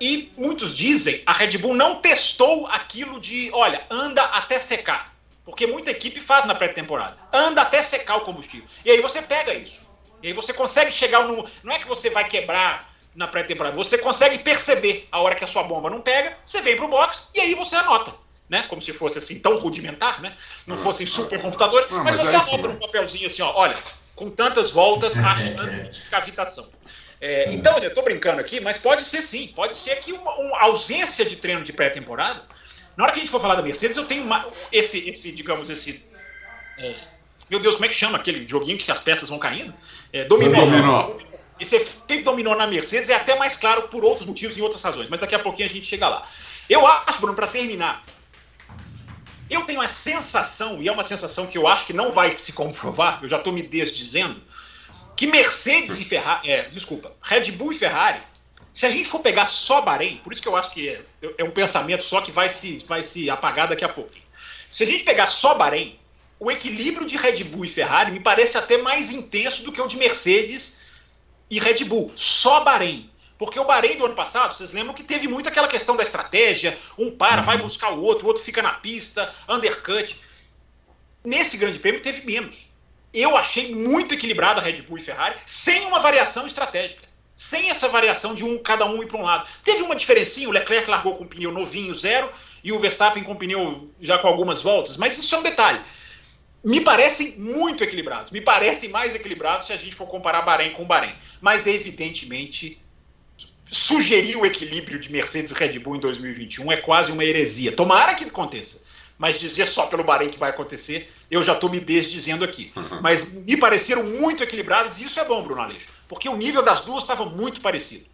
E muitos dizem a Red Bull não testou aquilo de, olha, anda até secar. Porque muita equipe faz na pré-temporada. Anda até secar o combustível. E aí você pega isso. E aí você consegue chegar no. Não é que você vai quebrar na pré-temporada, você consegue perceber a hora que a sua bomba não pega, você vem pro box e aí você anota. Né? Como se fosse assim tão rudimentar, né? Não ah, fossem supercomputadores, mas, mas, você anota num papelzinho assim, ó, olha, com tantas voltas a *laughs* chance de cavitação. É, então, eu estou brincando aqui, mas pode ser sim, pode ser que uma, uma ausência de treino de pré-temporada. Na hora que a gente for falar da Mercedes, eu tenho uma, esse, esse, digamos, esse. É, meu Deus, como é que chama aquele joguinho que as peças vão caindo? É, dominó. dominó. Esse efeito dominó na Mercedes é até mais claro por outros motivos e outras razões, mas daqui a pouquinho a gente chega lá. Eu acho, Bruno, para terminar, eu tenho a sensação, e é uma sensação que eu acho que não vai se comprovar, eu já estou me desdizendo, que Mercedes e Ferrari, é, desculpa, Red Bull e Ferrari, se a gente for pegar só Bahrein, por isso que eu acho que é, é um pensamento só que vai se, vai se apagar daqui a pouco. Se a gente pegar só Bahrein, o equilíbrio de Red Bull e Ferrari me parece até mais intenso do que o de Mercedes e Red Bull. Só Bahrein. Porque o Bahrein do ano passado, vocês lembram que teve muito aquela questão da estratégia, um para, vai uhum. buscar o outro, o outro fica na pista, undercut. Nesse grande prêmio teve menos eu achei muito equilibrado a Red Bull e Ferrari, sem uma variação estratégica. Sem essa variação de um cada um ir para um lado. Teve uma diferencinha, o Leclerc largou com pneu novinho, zero, e o Verstappen com pneu já com algumas voltas, mas isso é um detalhe. Me parecem muito equilibrados. Me parecem mais equilibrados se a gente for comparar Bahrein com Bahrein. Mas, evidentemente, sugerir o equilíbrio de Mercedes e Red Bull em 2021 é quase uma heresia. Tomara que aconteça mas dizer só pelo Bahrein que vai acontecer, eu já estou me desdizendo aqui. Uhum. Mas me pareceram muito equilibradas e isso é bom, Bruno Aleixo, porque o nível das duas estava muito parecido.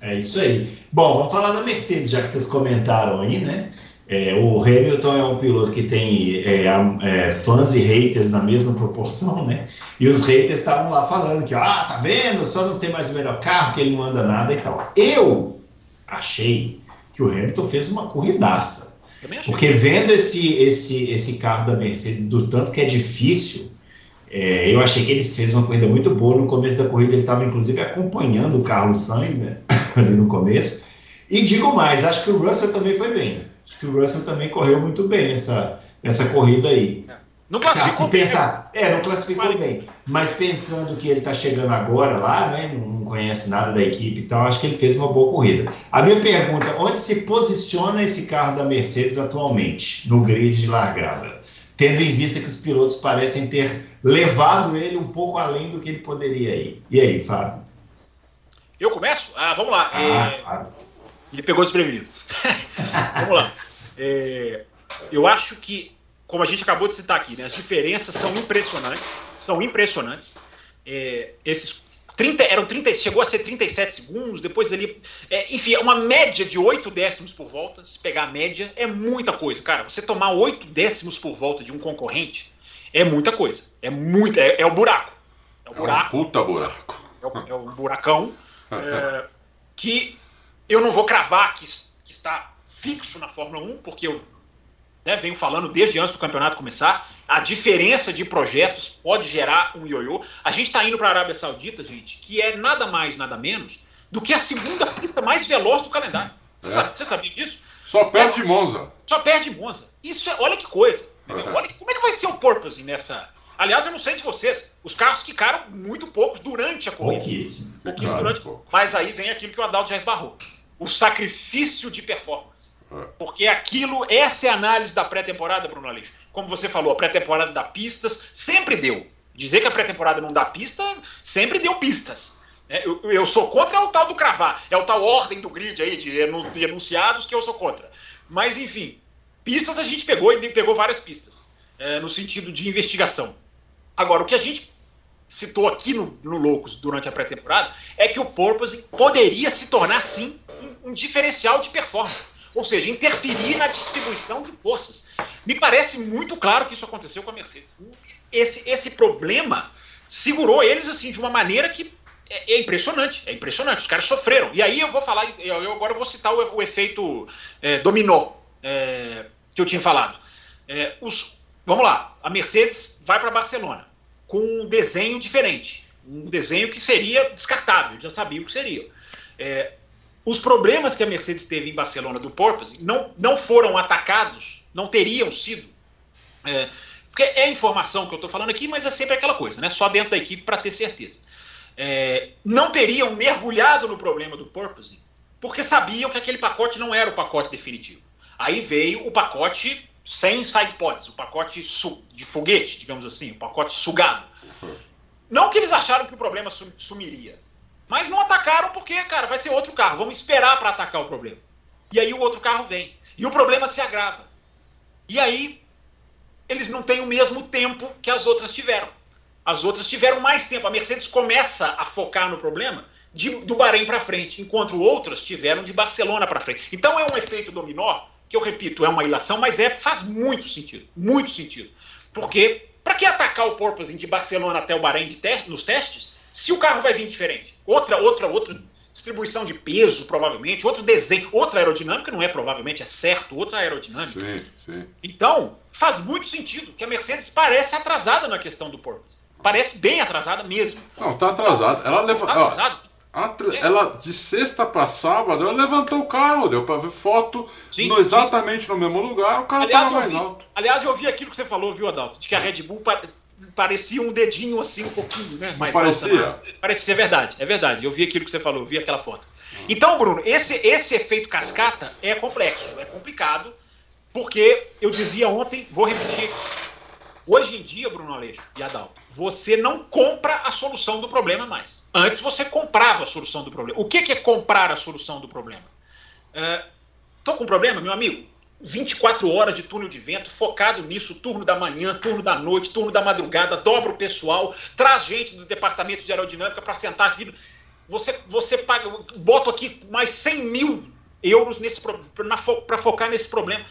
É isso aí. Bom, vamos falar da Mercedes, já que vocês comentaram aí, né? É, o Hamilton é um piloto que tem é, é, fãs e haters na mesma proporção, né? E os haters estavam lá falando que, ah, tá vendo, só não tem mais o melhor carro, que ele não anda nada e tal. Eu achei que o Hamilton fez uma corridaça. Porque vendo esse, esse, esse carro da Mercedes, do tanto que é difícil, é, eu achei que ele fez uma corrida muito boa. No começo da corrida, ele estava inclusive acompanhando o Carlos Sainz, né? *coughs* ali no começo. E digo mais, acho que o Russell também foi bem. Acho que o Russell também correu muito bem nessa, nessa corrida aí. É. Não classificou se pensar, bem. É, não classificou bem. Mas pensando que ele está chegando agora lá, né? Não conhece nada da equipe, então acho que ele fez uma boa corrida. A minha pergunta: onde se posiciona esse carro da Mercedes atualmente no grid de largada? Tendo em vista que os pilotos parecem ter levado ele um pouco além do que ele poderia ir. E aí, Fábio? Eu começo? Ah, vamos lá. Ah, é... ah. Ele pegou desprevenido. *laughs* vamos lá. É... Eu acho que como a gente acabou de citar aqui, né, as diferenças são impressionantes, são impressionantes. É, esses 30, eram 30, chegou a ser 37 segundos, depois ali, é, enfim, é uma média de 8 décimos por volta. Se pegar a média, é muita coisa, cara. Você tomar 8 décimos por volta de um concorrente é muita coisa. É muito, é, é o buraco. É o buraco. É um puta buraco. É o, é o buracão *laughs* é, que eu não vou cravar que, que está fixo na Fórmula 1, porque eu né, venho falando desde antes do campeonato começar, a diferença de projetos pode gerar um ioiô. A gente está indo para a Arábia Saudita, gente, que é nada mais, nada menos do que a segunda pista mais veloz do calendário. Você, é. sabe, você sabia disso? Só perde de Monza. Só perde Monza. Isso é, olha que coisa. Uhum. Olha como é que vai ser o porpoising nessa. Aliás, eu não sei de vocês. Os carros ficaram muito poucos durante a corrida. Pouquíssimo. Pouquíssimo durante. Pouco. Mas aí vem aquilo que o Adalto já esbarrou. O sacrifício de performance. Porque aquilo, essa é a análise da pré-temporada, Bruno Aleixo. Como você falou, a pré-temporada dá pistas, sempre deu. Dizer que a pré-temporada não dá pista, sempre deu pistas. É, eu, eu, sou contra o tal do cravar, é o tal ordem do grid aí de enunciados que eu sou contra. Mas, enfim, pistas a gente pegou e pegou várias pistas, é, no sentido de investigação. Agora, o que a gente citou aqui no, no Loucos durante a pré-temporada é que o Porpoise poderia se tornar, sim, um, um diferencial de performance ou seja, interferir na distribuição de forças. Me parece muito claro que isso aconteceu com a Mercedes. Esse, esse problema segurou eles assim de uma maneira que é, é impressionante, é impressionante. Os caras sofreram. E aí eu vou falar, eu, eu agora vou citar o, o efeito é, dominó é, que eu tinha falado. É, os, vamos lá, a Mercedes vai para Barcelona. Com um desenho diferente. Um desenho que seria descartável, já sabia o que seria. É, os problemas que a Mercedes teve em Barcelona do Porpoise não, não foram atacados, não teriam sido. É, porque é informação que eu estou falando aqui, mas é sempre aquela coisa, né? Só dentro da equipe para ter certeza. É, não teriam mergulhado no problema do Porpoise porque sabiam que aquele pacote não era o pacote definitivo. Aí veio o pacote sem sidepods, o pacote de foguete, digamos assim, o pacote sugado. Não que eles acharam que o problema sumiria, mas não atacaram porque, cara, vai ser outro carro, vamos esperar para atacar o problema. E aí o outro carro vem. E o problema se agrava. E aí eles não têm o mesmo tempo que as outras tiveram. As outras tiveram mais tempo. A Mercedes começa a focar no problema de, do Bahrein para frente, enquanto outras tiveram de Barcelona para frente. Então é um efeito dominó, que eu repito, é uma ilação, mas é, faz muito sentido. Muito sentido. Porque, para que atacar o porpoising de Barcelona até o Bahrein de te nos testes, se o carro vai vir diferente? Outra, outra, outra distribuição de peso, provavelmente, outro desenho, outra aerodinâmica, não é provavelmente, é certo, outra aerodinâmica. Sim, sim. Então, faz muito sentido que a Mercedes parece atrasada na questão do porpoise. Parece bem atrasada mesmo. Não, tá atrasada. Ela leva... Tá atrasada. Ela, de sexta para sábado, ela levantou o carro, deu para ver foto sim, no, exatamente sim. no mesmo lugar, o carro estava mais vi, alto. Aliás, eu vi aquilo que você falou, viu, Adalto? De que a Red Bull parecia um dedinho assim, um pouquinho, né? Mais parecia? Alta, parecia, é verdade, é verdade. Eu vi aquilo que você falou, eu vi aquela foto. Então, Bruno, esse, esse efeito cascata é complexo, é complicado, porque eu dizia ontem, vou repetir. Hoje em dia, Bruno Aleixo e Adalto, você não compra a solução do problema mais. Antes você comprava a solução do problema. O que, é comprar a solução do problema? Estou uh, com um problema, meu amigo? 24 horas de túnel de vento, focado nisso, turno da manhã, turno da noite, turno da madrugada, dobra o pessoal, traz gente do departamento de aerodinâmica para sentar aqui. Você, você paga, bota aqui mais 100 mil euros para focar nesse problema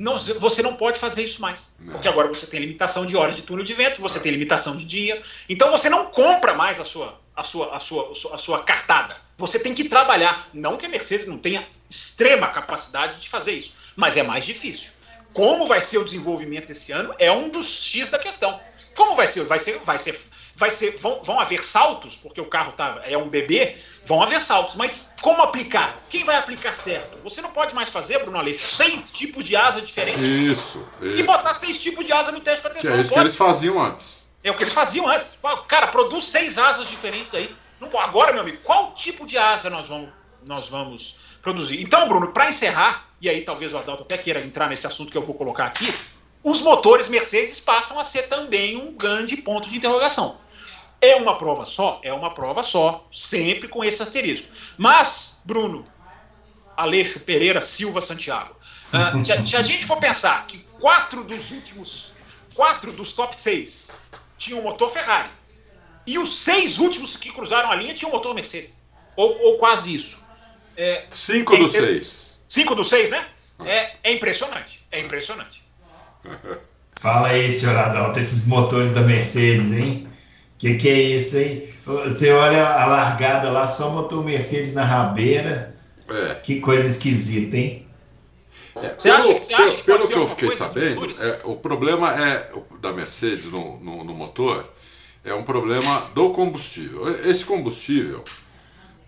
não, você não pode fazer isso mais. Não. Porque agora você tem limitação de horas de túnel de vento, você tem limitação de dia. Então você não compra mais a sua, a sua, a sua, a sua cartada. Você tem que trabalhar. Não que a Mercedes não tenha extrema capacidade de fazer isso, mas é mais difícil. Como vai ser o desenvolvimento esse ano é um dos X da questão. Como vai ser? Vai ser, vai ser vai ser, vão, vão haver saltos, porque o carro tá, é um bebê, vão haver saltos, mas como aplicar? Quem vai aplicar certo? Você não pode mais fazer, Bruno Aleixo, seis tipos de asa diferentes. Isso, isso. E botar seis tipos de asa no teste para tentar. Que é isso que eles faziam antes. É o que eles faziam antes. Cara, produz seis asas diferentes aí. Agora, meu amigo, qual tipo de asa nós vamos, nós vamos produzir? Então, Bruno, para encerrar, e aí talvez o Adalto até queira entrar nesse assunto que eu vou colocar aqui, os motores Mercedes passam a ser também um grande ponto de interrogação. É uma prova só? É uma prova só, sempre com esse asterisco. Mas, Bruno, Aleixo, Pereira, Silva, Santiago, uh, *laughs* se, a, se, a, gente for pensar que quatro dos últimos, quatro dos top seis tinham motor Ferrari, e os seis últimos que cruzaram a linha tinham motor Mercedes, ou, ou quase isso. É, cinco é, dos é, seis. Cinco dos seis, né? É, é impressionante, é impressionante. Fala aí, senhor Adalto, esses motores da Mercedes, hein? Que que é isso, hein? Você olha a largada lá, só motor Mercedes na rabeira. É. Que coisa esquisita, hein? É, você pelo, acha, você acha que pelo que eu fiquei sabendo, é, o problema é da Mercedes no, no, no, motor é um problema do combustível. Esse combustível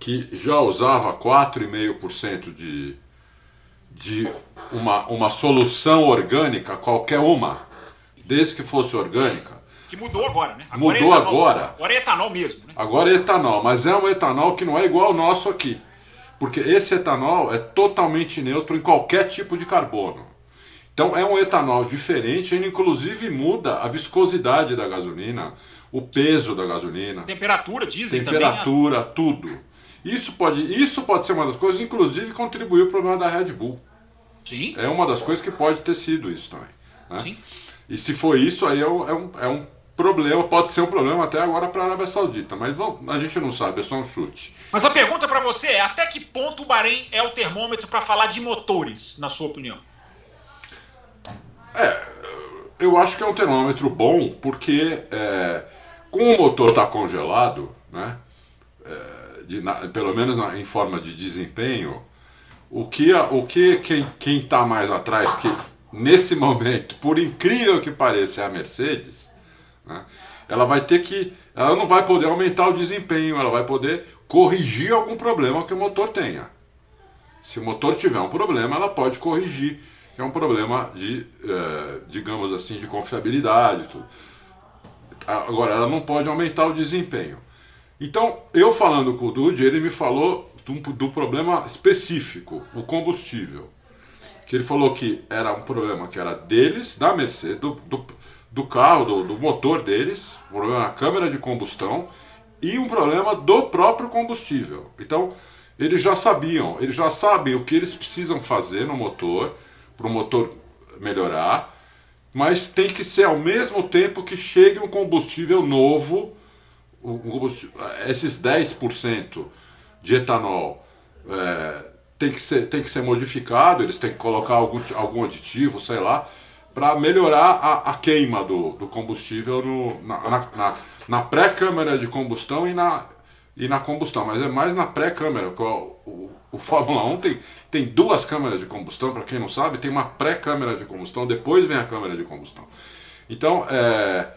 que já usava 4,5% de, de uma, uma solução orgânica, qualquer uma, desde que fosse orgânica, que mudou agora, né? Agora mudou é etanol, agora. Agora é etanol mesmo, né? Agora é etanol, mas é um etanol que não é igual ao nosso aqui. Porque esse etanol é totalmente neutro em qualquer tipo de carbono. Então é um etanol diferente, ele inclusive muda a viscosidade da gasolina, o peso da gasolina. Temperatura, dizem Temperatura, também, tudo. Isso pode, isso pode ser uma das coisas, inclusive contribuiu para o problema da Red Bull. Sim. É uma das coisas que pode ter sido isso também. Né? Sim. E se for isso, aí é um, é um, é um problema, pode ser um problema até agora para a Arábia Saudita, mas a gente não sabe, é só um chute. Mas a pergunta para você é: até que ponto o Bahrein é o termômetro para falar de motores, na sua opinião? É, eu acho que é um termômetro bom, porque é, como o motor está congelado, né, é, de, na, pelo menos na, em forma de desempenho, o que, o que quem está mais atrás, que nesse momento, por incrível que pareça, é a Mercedes, né? ela vai ter que. Ela não vai poder aumentar o desempenho, ela vai poder corrigir algum problema que o motor tenha. Se o motor tiver um problema, ela pode corrigir, que é um problema de, é, digamos assim, de confiabilidade. Tudo. Agora, ela não pode aumentar o desempenho. Então, eu falando com o Dude, ele me falou do, do problema específico, o combustível. Que ele falou que era um problema que era deles, da Mercedes, do, do, do carro, do, do motor deles, um problema na câmara de combustão e um problema do próprio combustível. Então, eles já sabiam, eles já sabem o que eles precisam fazer no motor, para o motor melhorar, mas tem que ser ao mesmo tempo que chegue um combustível novo, um combustível, esses 10% de etanol é, tem, que ser, tem que ser modificado, eles têm que colocar algum, algum aditivo, sei lá, para melhorar a, a, queima do, do combustível no, na, na, na pré-câmara de combustão e na, e na combustão, mas é mais na pré-câmara. O, o, o Fórmula 1 tem, tem duas câmeras de combustão, para quem não sabe, tem uma pré-câmara de combustão, depois vem a câmara de combustão. Então, é,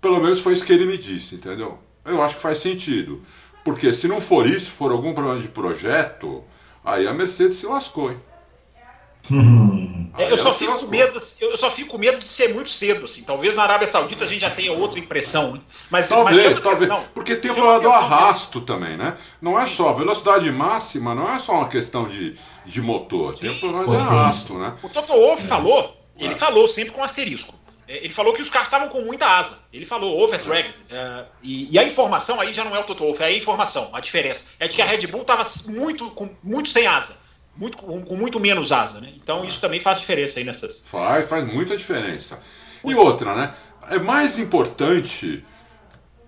pelo menos foi isso que ele me disse, entendeu? Eu acho que faz sentido. Porque se não for isso, for algum problema de projeto, aí a Mercedes se lascou, hein? É, eu, só fico com medo, eu só fico com medo de ser muito cedo, assim. Talvez na Arábia Saudita a gente já tenha outra impressão, né? Mas talvez, mas talvez. porque tem o problema do arrasto também, né? Não é só velocidade máxima, não é só uma questão de, de motor, Sim. tem o problema de arrasto, né? O Toto Wolff é. falou, ele é. falou sempre com asterisco. É, ele falou que os carros estavam com muita asa. Ele falou overdragged. É, e, e, a informação aí já não é o Toto Wolff, é a informação. A diferença é de que a Red Bull estava muito, com, muito sem asa muito, com muito menos asa, né? Então isso também faz diferença aí nessas. Faz, faz muita diferença. E outra, né? É mais importante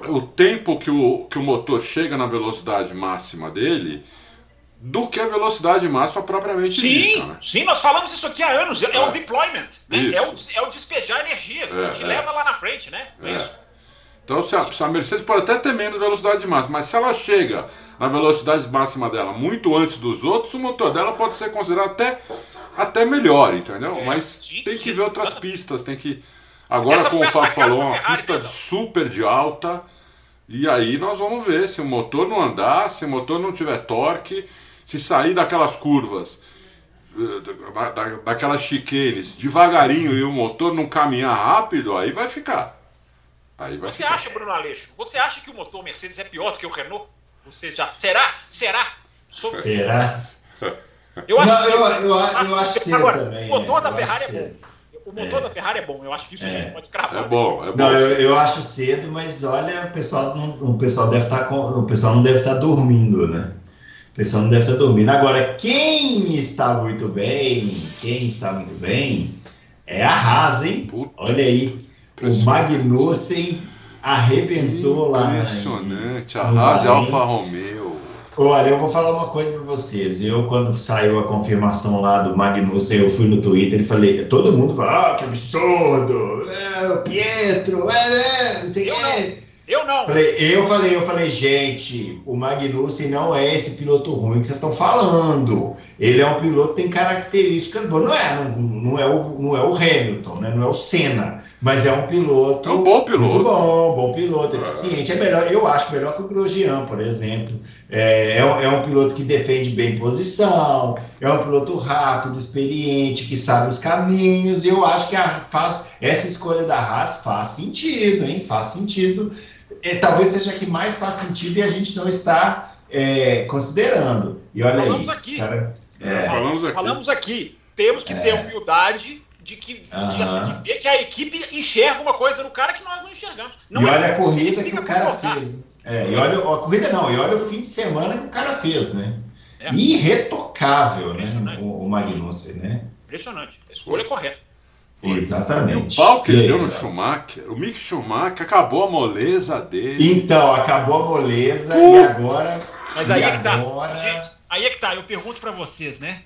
o tempo que o, que o motor chega na velocidade máxima dele do que a velocidade máxima propriamente sim, dita. Né? Sim, nós falamos isso aqui há anos. É, é o deployment, né? é, o, é o despejar energia, é, que te é. leva lá na frente, né? É, é. isso. Então, se a, se a, Mercedes pode até ter menos velocidade máxima, mas se ela chega na velocidade máxima dela muito antes dos outros, o motor dela pode ser considerado até, até melhor, entendeu? É, mas sim, tem que ver outras pistas, tem que. Agora, como o Fábio falou, uma pista de super de alta. E aí nós vamos ver se o motor não andar, se o motor não tiver torque, se sair daquelas curvas, eh, daquelas chiquenes devagarinho e o motor não caminhar rápido, aí vai ficar. Aí vai você ficar. acha, Bruno Aleixo, você acha que o motor Mercedes é pior do que o Renault? Você já. Será? Será? Sobre... Será? Eu acho Não, eu, eu, eu, acho, acho que Agora, também. O motor da Ferrari é bom. O motor é. da Ferrari é bom, eu acho que isso é. a gente pode cravar. É bom, é bom. Não, eu, eu acho cedo, mas olha, o pessoal não, o pessoal deve estar tá o pessoal não deve estar tá dormindo, né? O pessoal não deve estar tá dormindo. Agora, quem está muito bem, quem está muito bem é a Haas, hein? Puta. Olha aí. O Magnussen arrebentou lá. Impressionante. A Haas Alfa Romeo. Olha, eu vou falar uma coisa para vocês. Eu, quando saiu a confirmação lá do Magnussen, eu fui no Twitter e falei, todo mundo falou, ah, que absurdo, é, o Pietro, é, é, não sei o que. Eu não. Falei, eu falei, eu falei, gente, o Magnussen não é esse piloto ruim que vocês estão falando. Ele é um piloto que tem características boas. Não é, não, não, é o, não é o Hamilton, né? não é o Senna, mas é um piloto. É um bom piloto. Muito bom, bom piloto, eficiente. É melhor, eu acho melhor que o Grosjean, por exemplo. É, é, um, é um piloto que defende bem posição, é um piloto rápido, experiente, que sabe os caminhos. E eu acho que a, faz, essa escolha da Haas faz sentido, hein? Faz sentido é, talvez seja a que mais faz sentido e a gente não está é, considerando. E olha falamos aí, aqui. Cara, é, falamos aqui. Falamos aqui. Temos que é. ter humildade de, que, de, assim, de, ver que a equipe enxerga uma coisa no cara que nós não enxergamos. Não e olha a corrida que o cara fez. É, e olha a corrida não, e olha o fim de semana que o cara fez, né? É. Irretocável, né? O, o Magnussen, né? Impressionante. A escolha é correta. Exatamente. E o pau que ele deu no Schumacher, o Mick Schumacher acabou a moleza dele. Então, acabou a moleza uh! e agora. Mas aí é que tá. Gente, aí é que tá, eu pergunto para vocês, né?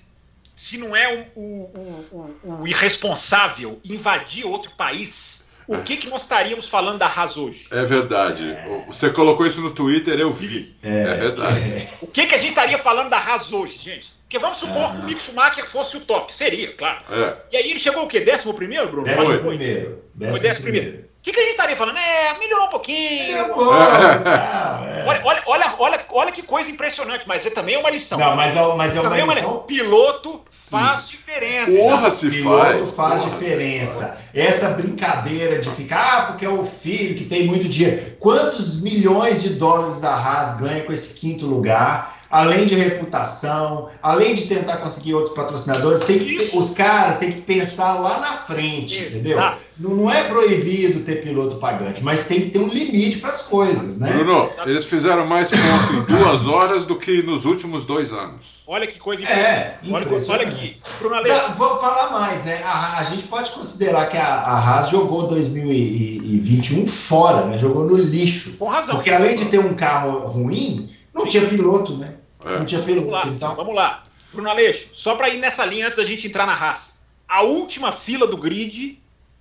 Se não é o, o, o, o, irresponsável invadir outro país, o é. que, que nós estaríamos falando da Haas hoje? É verdade. É. Você colocou isso no Twitter, eu vi. É, é verdade. O que, que a gente estaria falando da Haas hoje, gente? Porque vamos supor que o Mick Schumacher fosse o top. Seria, claro. É. E aí ele chegou o quê? Décimo primeiro, Bruno? Décimo foi. primeiro. Décimo foi décimo primeiro. O que, que, que a gente estaria falando? É, melhorou um pouquinho. É bom, tá, é. Olha, olha, olha, olha, olha que coisa impressionante, mas é também uma lição. Não, mas é, mas é uma também é uma lição. lição. Piloto faz diferença. Porra, se Piloto faz. faz Porra, diferença. Essa brincadeira de ficar, ah, porque é o filho que tem muito dinheiro. Quantos milhões de dólares a Haas ganha com esse quinto lugar? Além de reputação, além de tentar conseguir outros patrocinadores, tem que, Isso. os caras têm que pensar lá na frente, entendeu? Exato. Não, não é proibido ter piloto pagante, mas tem que ter um limite para as coisas, né? Bruno, eles fizeram mais ponto em duas horas do que nos últimos dois anos. Olha que coisa É, Olha, olha aqui, Bruno. Tá, vou falar mais, né? A, a gente pode considerar que a, a Haas jogou 2021 fora, né? Jogou no lixo. Com razão. Porque além de ter um carro ruim, não tinha piloto, né? É. Não tinha Vamos piloto. lá, Então, vamos lá. Bruno Aleixo, só para ir nessa linha antes da gente entrar na raça. A última fila do grid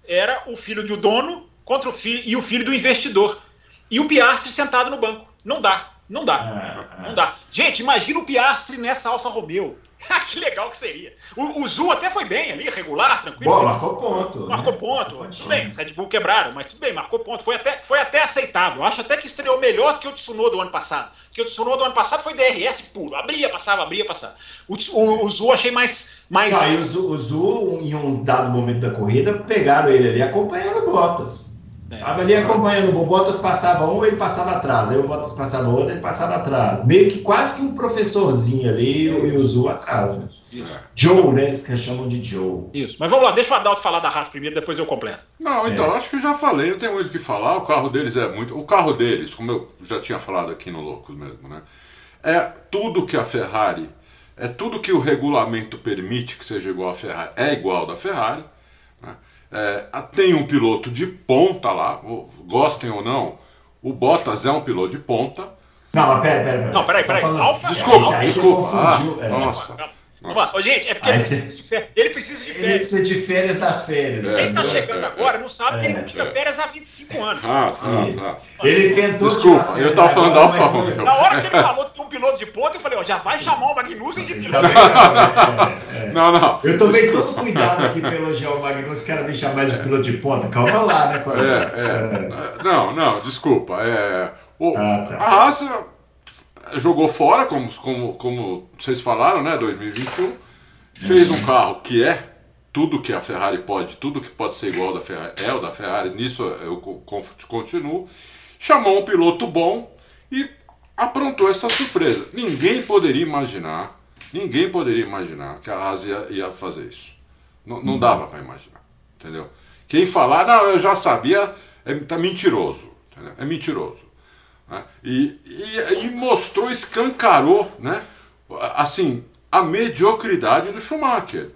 era o filho do dono contra o filho e o filho do investidor. E o Piastri sentado no banco. Não dá, não dá. Ah, Não dá. Gente, imagina o Piastri nessa Alfa Romeo. *laughs* Ah, que legal que seria. O, o Zu até foi bem ali, regular, tranquilo. Bom, marcou ponto. Marcou né? ponto. Tudo bem, os Red Bull quebraram, mas tudo bem, marcou ponto. Foi até, foi até aceitável. Acho até que estreou melhor do que o Tsunoda do ano passado. Porque o Tsunoda do ano passado foi DRS puro. Abria, passava, abria, passava. O, o, o Zu achei mais. mais Não, e o Zu, o Zu, em um dado momento da corrida, pegaram ele ali acompanhando Bottas. É. Tava ali acompanhando, o Bottas passava um, ele passava atrás. Aí o Bottas passava outro, ele passava atrás. Meio que quase que um professorzinho ali e Zu atrás. Né? Joe, né? Eles que chamam de Joe. Isso. Mas vamos lá, deixa o Adalto falar da Haas primeiro, depois eu completo. Não, então, acho que eu já falei, não tem muito o que falar. O carro deles é muito. O carro deles, como eu já tinha falado aqui no Loucos mesmo, né? É tudo que a Ferrari, é tudo que o regulamento permite que seja igual à Ferrari, é igual da Ferrari. É, tem um piloto de ponta lá, gostem ou não, o Bottas é um piloto de ponta. Não, mas pera, pera, pera. Não, peraí, tá peraí. falando- Alfa- Desculpa, você desculpa. confundiu, Ah, é. nossa. Vamos lá. Ô, gente, é porque ele você- precisa, de férias. ele precisa de Ele férias. precisa de férias das férias. É, Quem tá entendeu? chegando agora não sabe que ele É, não tira é. férias há 25 anos. Nossa, nossa, nossa. Ele tentou Desculpa, eu tava falando da Alfa Romeo. Na hora que ele falou que tem um piloto de ponta, eu falei, ó, já vai chamar o Magnussen de Ele piloto. não, é, é. Não, não. Eu tomei todo cuidado aqui pra elogiar o Magnus, que era me chamar de piloto de ponta. Calma lá, né? É, é. Não, não, desculpa. É, o, Ah, tá. A eh, jogou fora, como, como, como vocês falaram, né? 2021. Fez um carro que é tudo que a Ferrari pode, tudo que pode ser igual da Ferrari, é o da Ferrari, nisso eu co- con- continuo. Chamou um piloto bom e aprontou essa surpresa. Ninguém poderia imaginar, ninguém poderia imaginar que a Haas ia, ia fazer isso. Não, não dava para imaginar, entendeu? Quem falar, não, eu já sabia, é tá mentiroso, entendeu? é mentiroso. Né? E, e, e mostrou, escancarou, né? Assim, a mediocridade do Schumacher.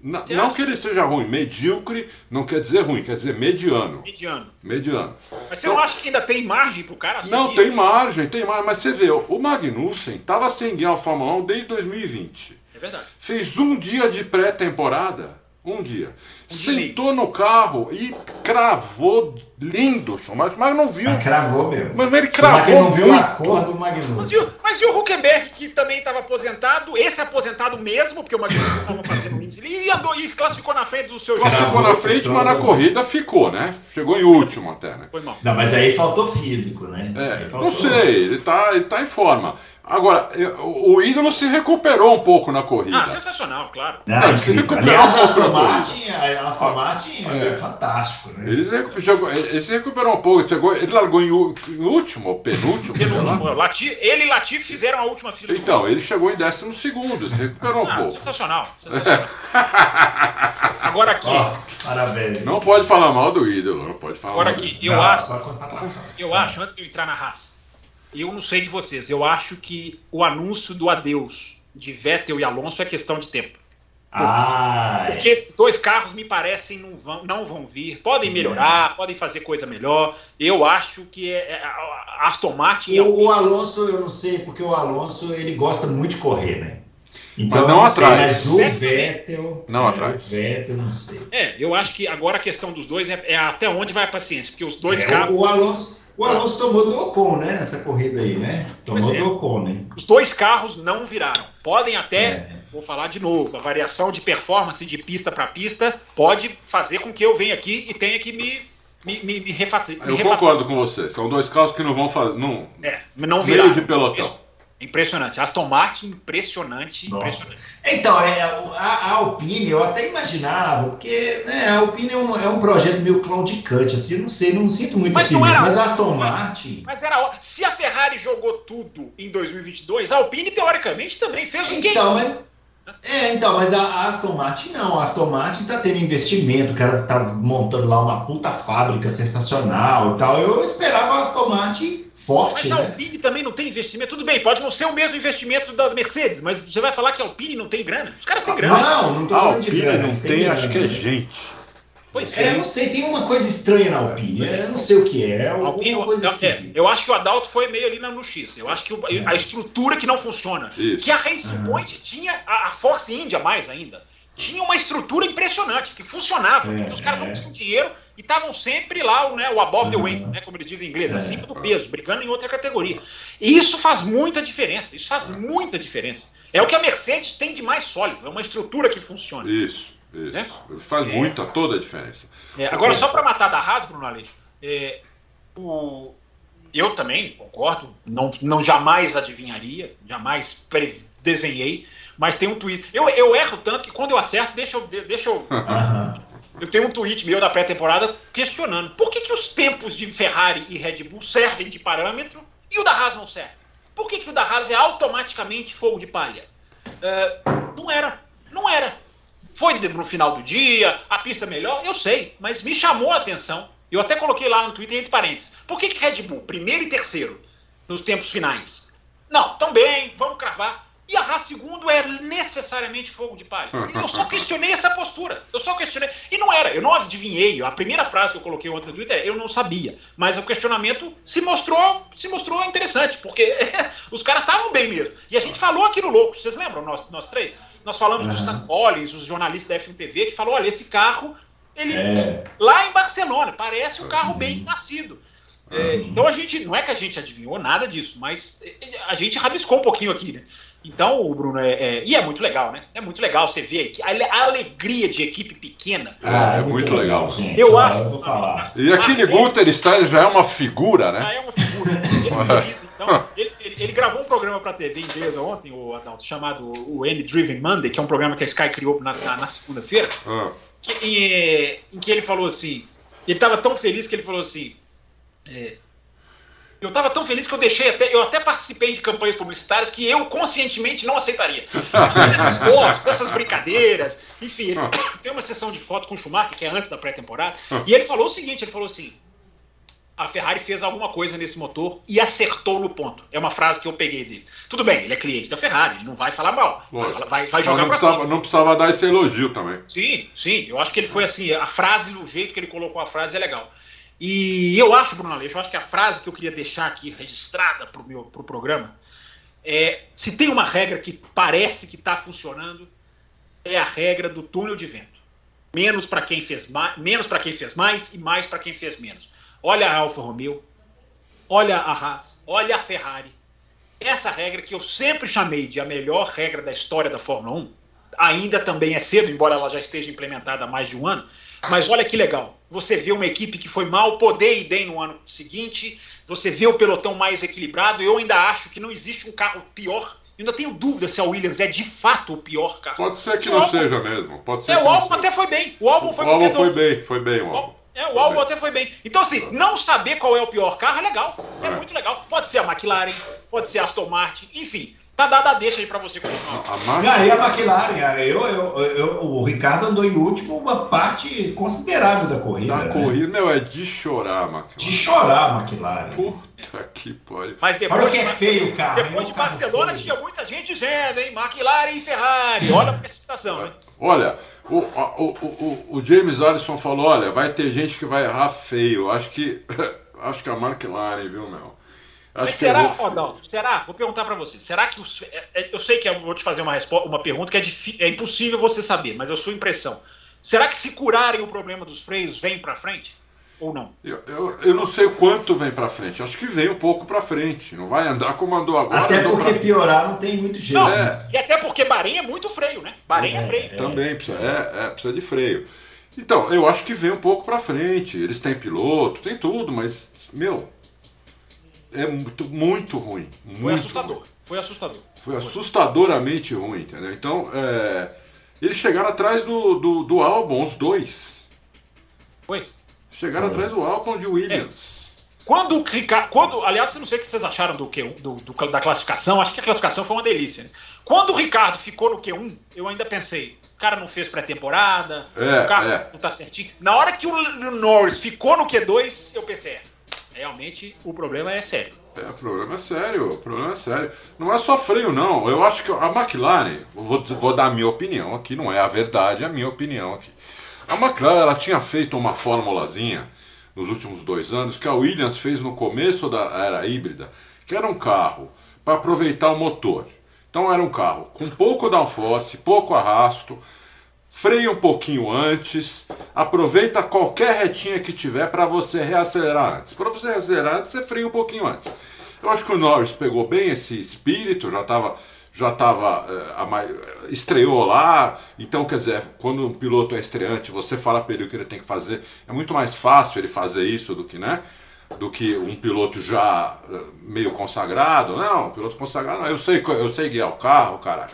Na- não que ele seja ruim, medíocre não quer dizer ruim, quer dizer mediano. Mediano. Mediano. Mas você não acha que ainda tem margem pro cara Não, subir? tem margem, tem margem. Mas você vê, o Magnussen estava sem ganhar a Fórmula 1 desde 2020. É verdade. Fez um dia de pré-temporada. Um dia. Um dia Sentou no carro e cravou lindo o Schumacher, mas não viu. Mas cravou mesmo. Mas ele cravou não viu muito. a cor do Mas Magnus. e, o, mas e o Huckenberg, que também estava aposentado, esse aposentado mesmo, porque o Magnussen estava fazendo *laughs* índice, e andou e classificou na frente do seu Classificou Cravou, na frente, mas na corrida ficou, né? Chegou em último até, né? Foi mal. Não, mas aí faltou físico, né? É, faltou- não sei, ele tá, ele tá em forma. Agora, o ídolo se recuperou um pouco na corrida. Ah, sensacional, claro. Não, Não, se recuperou Aliás, um a pouco Aston Martin, a Aston Martin é. É. fantástico, né? Ele se, chegou- ele se recuperou um pouco, chegou, ele largou em, último, ou penúltimo, Penúltimo, lá. Lati- ele e Latifi fizeram a última fila Então, ele chegou em décimo segundo, se recuperou um Ah, pouco. sensacional. sensacional. *laughs* Agora aqui, Ó, parabéns. Não pode falar mal do ídolo, não pode falar agora aqui, eu Não, acho, eu acho, antes de eu entrar na raça, eu não sei de vocês, eu acho que o anúncio do adeus de Vettel e Alonso é questão de tempo. Ah, é. Porque esses dois carros me parecem não vão, não vão vir. Podem melhorar, podem fazer coisa melhor. Eu acho que é, é, a Aston Martin é O, o Alonso, eu não sei, porque o Alonso ele gosta muito de correr, né? Então, Mas não eu sei, atrás. Mas o Vettel. Não é, atrás. O Vettel, eu não sei. É, eu acho que agora a questão dos dois é, é até onde vai a paciência, porque os dois É, carros, o Alonso, o Alonso tomou do Ocon, né? Nessa corrida aí, né? Tomou é. do Ocon, né? os dois carros não viraram. Podem até, É. vou falar de novo, a variação de performance de pista para pista pode fazer com que eu venha aqui e tenha que me me, me, me, refat... Eu concordo com você. São dois carros que não vão fazer. Não, é, não viraram. Meio de pelotão. Impressionante. Aston Martin, impressionante. Nossa. impressionante. Então, é, a, a Alpine, eu até imaginava, porque né, a Alpine é um, é um projeto meio claudicante, assim, eu não sei, não sinto muito Mas não era mas Aston né? Martin... Mas era Se a Ferrari jogou tudo em 2022, a Alpine, teoricamente, também fez um game. Então, mas, é, então, mas a, a Aston Martin não, a Aston Martin tá tendo investimento, o cara tá montando lá uma puta fábrica sensacional e tal, eu esperava a Aston Martin forte, Mas a né? Alpine também não tem investimento. Tudo bem, pode não ser o mesmo investimento da Mercedes, mas você vai falar que a Alpine não tem grana? Os caras têm grana. Não, não tô A falando de Alpine grana, não mas tem, grana, acho que é né? gente. Pois É, eu não sei, tem uma coisa estranha na Alpine, eu não sei o que é, é A Alpine, coisa eu, é, eu acho que o Adalto foi meio ali na- no X. Eu acho que o- a estrutura que não funciona. Isso. Que a Racing Uhum. Point tinha, a, a Force India mais ainda, tinha uma estrutura impressionante, que funcionava. É, porque os caras é. não tinham dinheiro e estavam sempre lá, né, o above the weight, né, como eles dizem em inglês, É. acima do peso, brigando em outra categoria. E isso faz muita diferença. Isso faz muita diferença. É o que a Mercedes tem de mais sólido. É uma estrutura que funciona. Isso, isso. É? Faz muita, toda a diferença. É, agora, só para matar da Haas, Bruno é, o- eu também concordo, não, não jamais adivinharia, jamais desenhei, mas tem um tweet. Eu, eu erro tanto que quando eu acerto, deixa eu. de- Deixa eu, *laughs* eu tenho um tweet meu da pré-temporada questionando por que, que os tempos de Ferrari e Red Bull servem de parâmetro e o da Haas não serve? Por que, que o da Haas é automaticamente fogo de palha? É, não era, não era. Foi no final do dia, a pista melhor, eu sei, mas me chamou a atenção. Eu até coloquei lá no Twitter entre parênteses. Por que, que Red Bull, primeiro e terceiro, nos tempos finais? Não, também, vamos cravar. E a Haas segundo é necessariamente fogo de palha. E eu só questionei essa postura. Eu só questionei. E não era, eu não adivinhei. A primeira frase que eu coloquei ontem no Twitter é eu não sabia. Mas o questionamento se mostrou, se mostrou interessante, porque *laughs* os caras estavam bem mesmo. E a gente falou aqui no Louco, vocês lembram, nós, nós três? Nós falamos do Aham. Sam Collins, os jornalistas da FMTV, que falou: olha, esse carro, ele É. lá em Barcelona, parece um carro bem nascido. É, Uhum. então a gente, não é que a gente adivinhou nada disso, mas é, a gente rabiscou um pouquinho aqui, né? Então, o Bruno, é, é- e é muito legal, né? É muito legal você ver aqui, a, a alegria de equipe pequena. Ah, é muito legal. gente. Eu acho. Eu vou falar. E aquele Ah, Gunter Stein já é uma figura, Já né? é uma figura. Ele, valoriza, então, *laughs* ele, ele- ele gravou um programa para TV inglesa ontem, o Adalto, chamado o N Driven Monday, que é um programa que a Sky criou na, na- na segunda-feira, Ah, que- em, em que ele falou assim. Ele estava tão feliz que ele falou assim. Eu estava tão feliz que eu deixei até. Eu até participei de campanhas publicitárias que eu conscientemente não aceitaria. Essas fotos, *laughs* essas brincadeiras, enfim, ele *coughs* tem uma sessão de foto com o Schumacher, que é antes da pré-temporada, e ele falou o seguinte: ele falou assim. A Ferrari fez alguma coisa nesse motor e acertou no ponto. É uma frase que eu peguei dele. Tudo bem, ele é cliente da Ferrari, ele não vai falar mal. Vai, falar- vai, vai jogar não precisava, cima. não precisava dar esse elogio também. Sim, sim. Eu acho que ele foi assim. A frase, o jeito que ele colocou a frase é legal. E eu acho, Bruno Aleixo, eu acho que a frase que eu queria deixar aqui registrada para o meu pro programa é: se tem uma regra que parece que está funcionando, é a regra do túnel de vento. Menos para quem fez mais, menos para quem fez mais e mais para quem fez menos. Olha a Alfa Romeo, olha a Haas, olha a Ferrari. Essa regra que eu sempre chamei de a melhor regra da história da Fórmula 1, ainda também é cedo, embora ela já esteja implementada há mais de um ano. Mas olha que legal. Você vê uma equipe que foi mal poder ir bem no ano seguinte, você vê o pelotão mais equilibrado. Eu ainda acho que não existe um carro pior. Eu ainda tenho dúvida se a Williams é de fato o pior carro. Pode ser que O não álbum- seja mesmo. Pode ser É, que o álbum até foi bem. O álbum foi O álbum foi bem, foi bem o O álbum. É, o álbum até foi bem. Então, assim, não saber qual é o pior carro é legal. É, muito legal. Pode ser a McLaren, pode ser a Aston Martin, enfim. Tá dada a deixa aí pra você continuar. A E aí a McLaren, eu, eu, eu- o Ricardo andou em último uma parte considerável da corrida. da né? corrida, meu, é de chorar, De McLaren. chorar a McLaren. Puta que pariu. Mas Olha depois, que é de, feio o carro. hein? depois de carro Barcelona feio. tinha muita gente dizendo, hein? McLaren e Ferrari. Olha a precipitação, né? Olha, o, o, o, o- o James Allison falou, olha, vai ter gente que vai errar feio. Acho que. *laughs* Acho que a McLaren, viu, meu? Acho Mas que será. Adalto, será? Vou perguntar pra você. Será que os, é- é- eu sei que eu vou te fazer uma, respo- uma pergunta que é, é impossível você saber, mas é a sua impressão. Será que se curarem o problema dos freios, vem pra frente? Ou não? Eu, eu, eu não sei o quanto vem pra frente. Acho que vem um pouco pra frente. Não vai andar como andou agora. Até andou porque pra- piorar não tem muito jeito. Não, É. e até porque Bahrein é muito freio, né? Bahrein é, É, freio. Também precisa, é, é, precisa de freio. Então, eu acho que vem um pouco pra frente. Eles têm piloto, tem tudo, mas, meu, é muito, muito ruim. Muito Foi assustador. ruim. Foi assustador. Foi assustadoramente ruim, entendeu? Então, é, eles chegaram atrás do, do, do álbum, os dois. Foi. Chegaram atrás do álbum de Williams. Quando o Ricardo. Quando, aliás, eu não sei o que vocês acharam do Q1, do, do- da classificação. Acho que a classificação foi uma delícia. Né? Quando o Ricardo ficou no Q1, eu ainda pensei, o cara não fez pré-temporada, É, o carro é. não tá certinho. Na hora que o Norris ficou no Q2, eu pensei, é, realmente o problema é sério. É, o problema é sério, o problema é sério. Não é só freio, não. Eu acho que a McLaren, vou, vou dar a minha opinião aqui, não é a verdade, é a minha opinião aqui. A McLaren, ela tinha feito uma formulazinha nos últimos dois anos que a Williams fez no começo da era híbrida, que era um carro para aproveitar o motor. Então era um carro com pouco downforce, pouco arrasto, freia um pouquinho antes, aproveita qualquer retinha que tiver para você reacelerar antes. Para você reacelerar antes, você freia um pouquinho antes. Eu acho que o Norris pegou bem esse espírito, já estava já tava, eh, a mai- estreou lá, então quer dizer, quando um piloto é estreante, você fala para ele o que ele tem que fazer, é muito mais fácil ele fazer isso do que, né? Do que um piloto já eh, meio consagrado. Não, um piloto consagrado, eu sei, eu sei guiar o carro, caralho.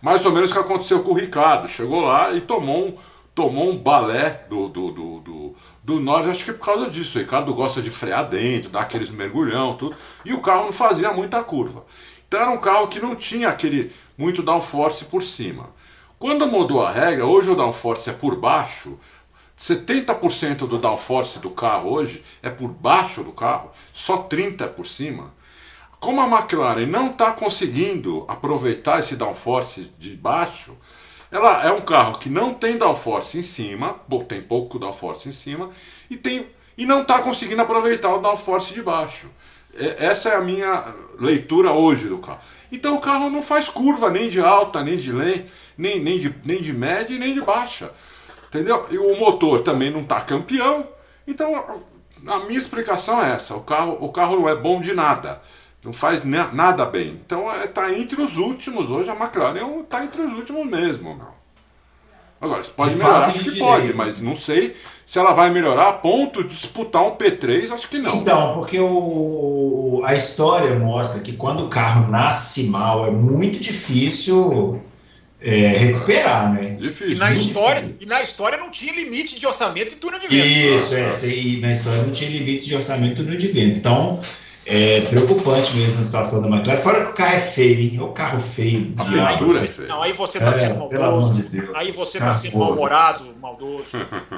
Mais ou menos o que aconteceu com o Ricardo. Chegou lá e tomou um, tomou um balé do, do, do, do, do Norris, acho que por causa disso. O Ricardo gosta de frear dentro, dar aqueles mergulhão, tudo. E o carro não fazia muita curva. Então era um carro que não tinha aquele muito downforce por cima. Quando mudou a regra, hoje o downforce é por baixo. 70% do downforce do carro hoje é por baixo do carro, só 30% é por cima. Como a McLaren não está conseguindo aproveitar esse downforce de baixo, ela é um carro que não tem downforce em cima, tem pouco downforce em cima, e, tem, e não está conseguindo aproveitar o downforce de baixo. É- Essa é a minha leitura hoje do carro. Então o carro não faz curva nem de alta, nem de lenta, nem, nem, de, nem de média nem de baixa. Entendeu? E o motor também não está campeão. Então a minha explicação é essa: o carro, o carro não é bom de nada. Não faz na- nada bem. Então está entre os últimos. Hoje a McLaren está entre os últimos mesmo. Meu. Agora, pode De melhorar, acho que pode, direito. mas não sei se ela vai melhorar a ponto de disputar um P3, acho que não. Então, porque o, a história mostra que quando o carro nasce mal é muito difícil é, recuperar, né? E Difícil. na, muito história, difícil. e na história não tinha limite de orçamento em túnel de vento. Isso, é. E na história não tinha limite de orçamento no de venda. Então, é preocupante mesmo a situação da McLaren. Fora que o carro é feio, hein? É um carro feio. A pintura é assim. feia. Não, aí você tá É, sendo maldoso. de Deus. Aí você tá sendo mal-humorado, maldoso.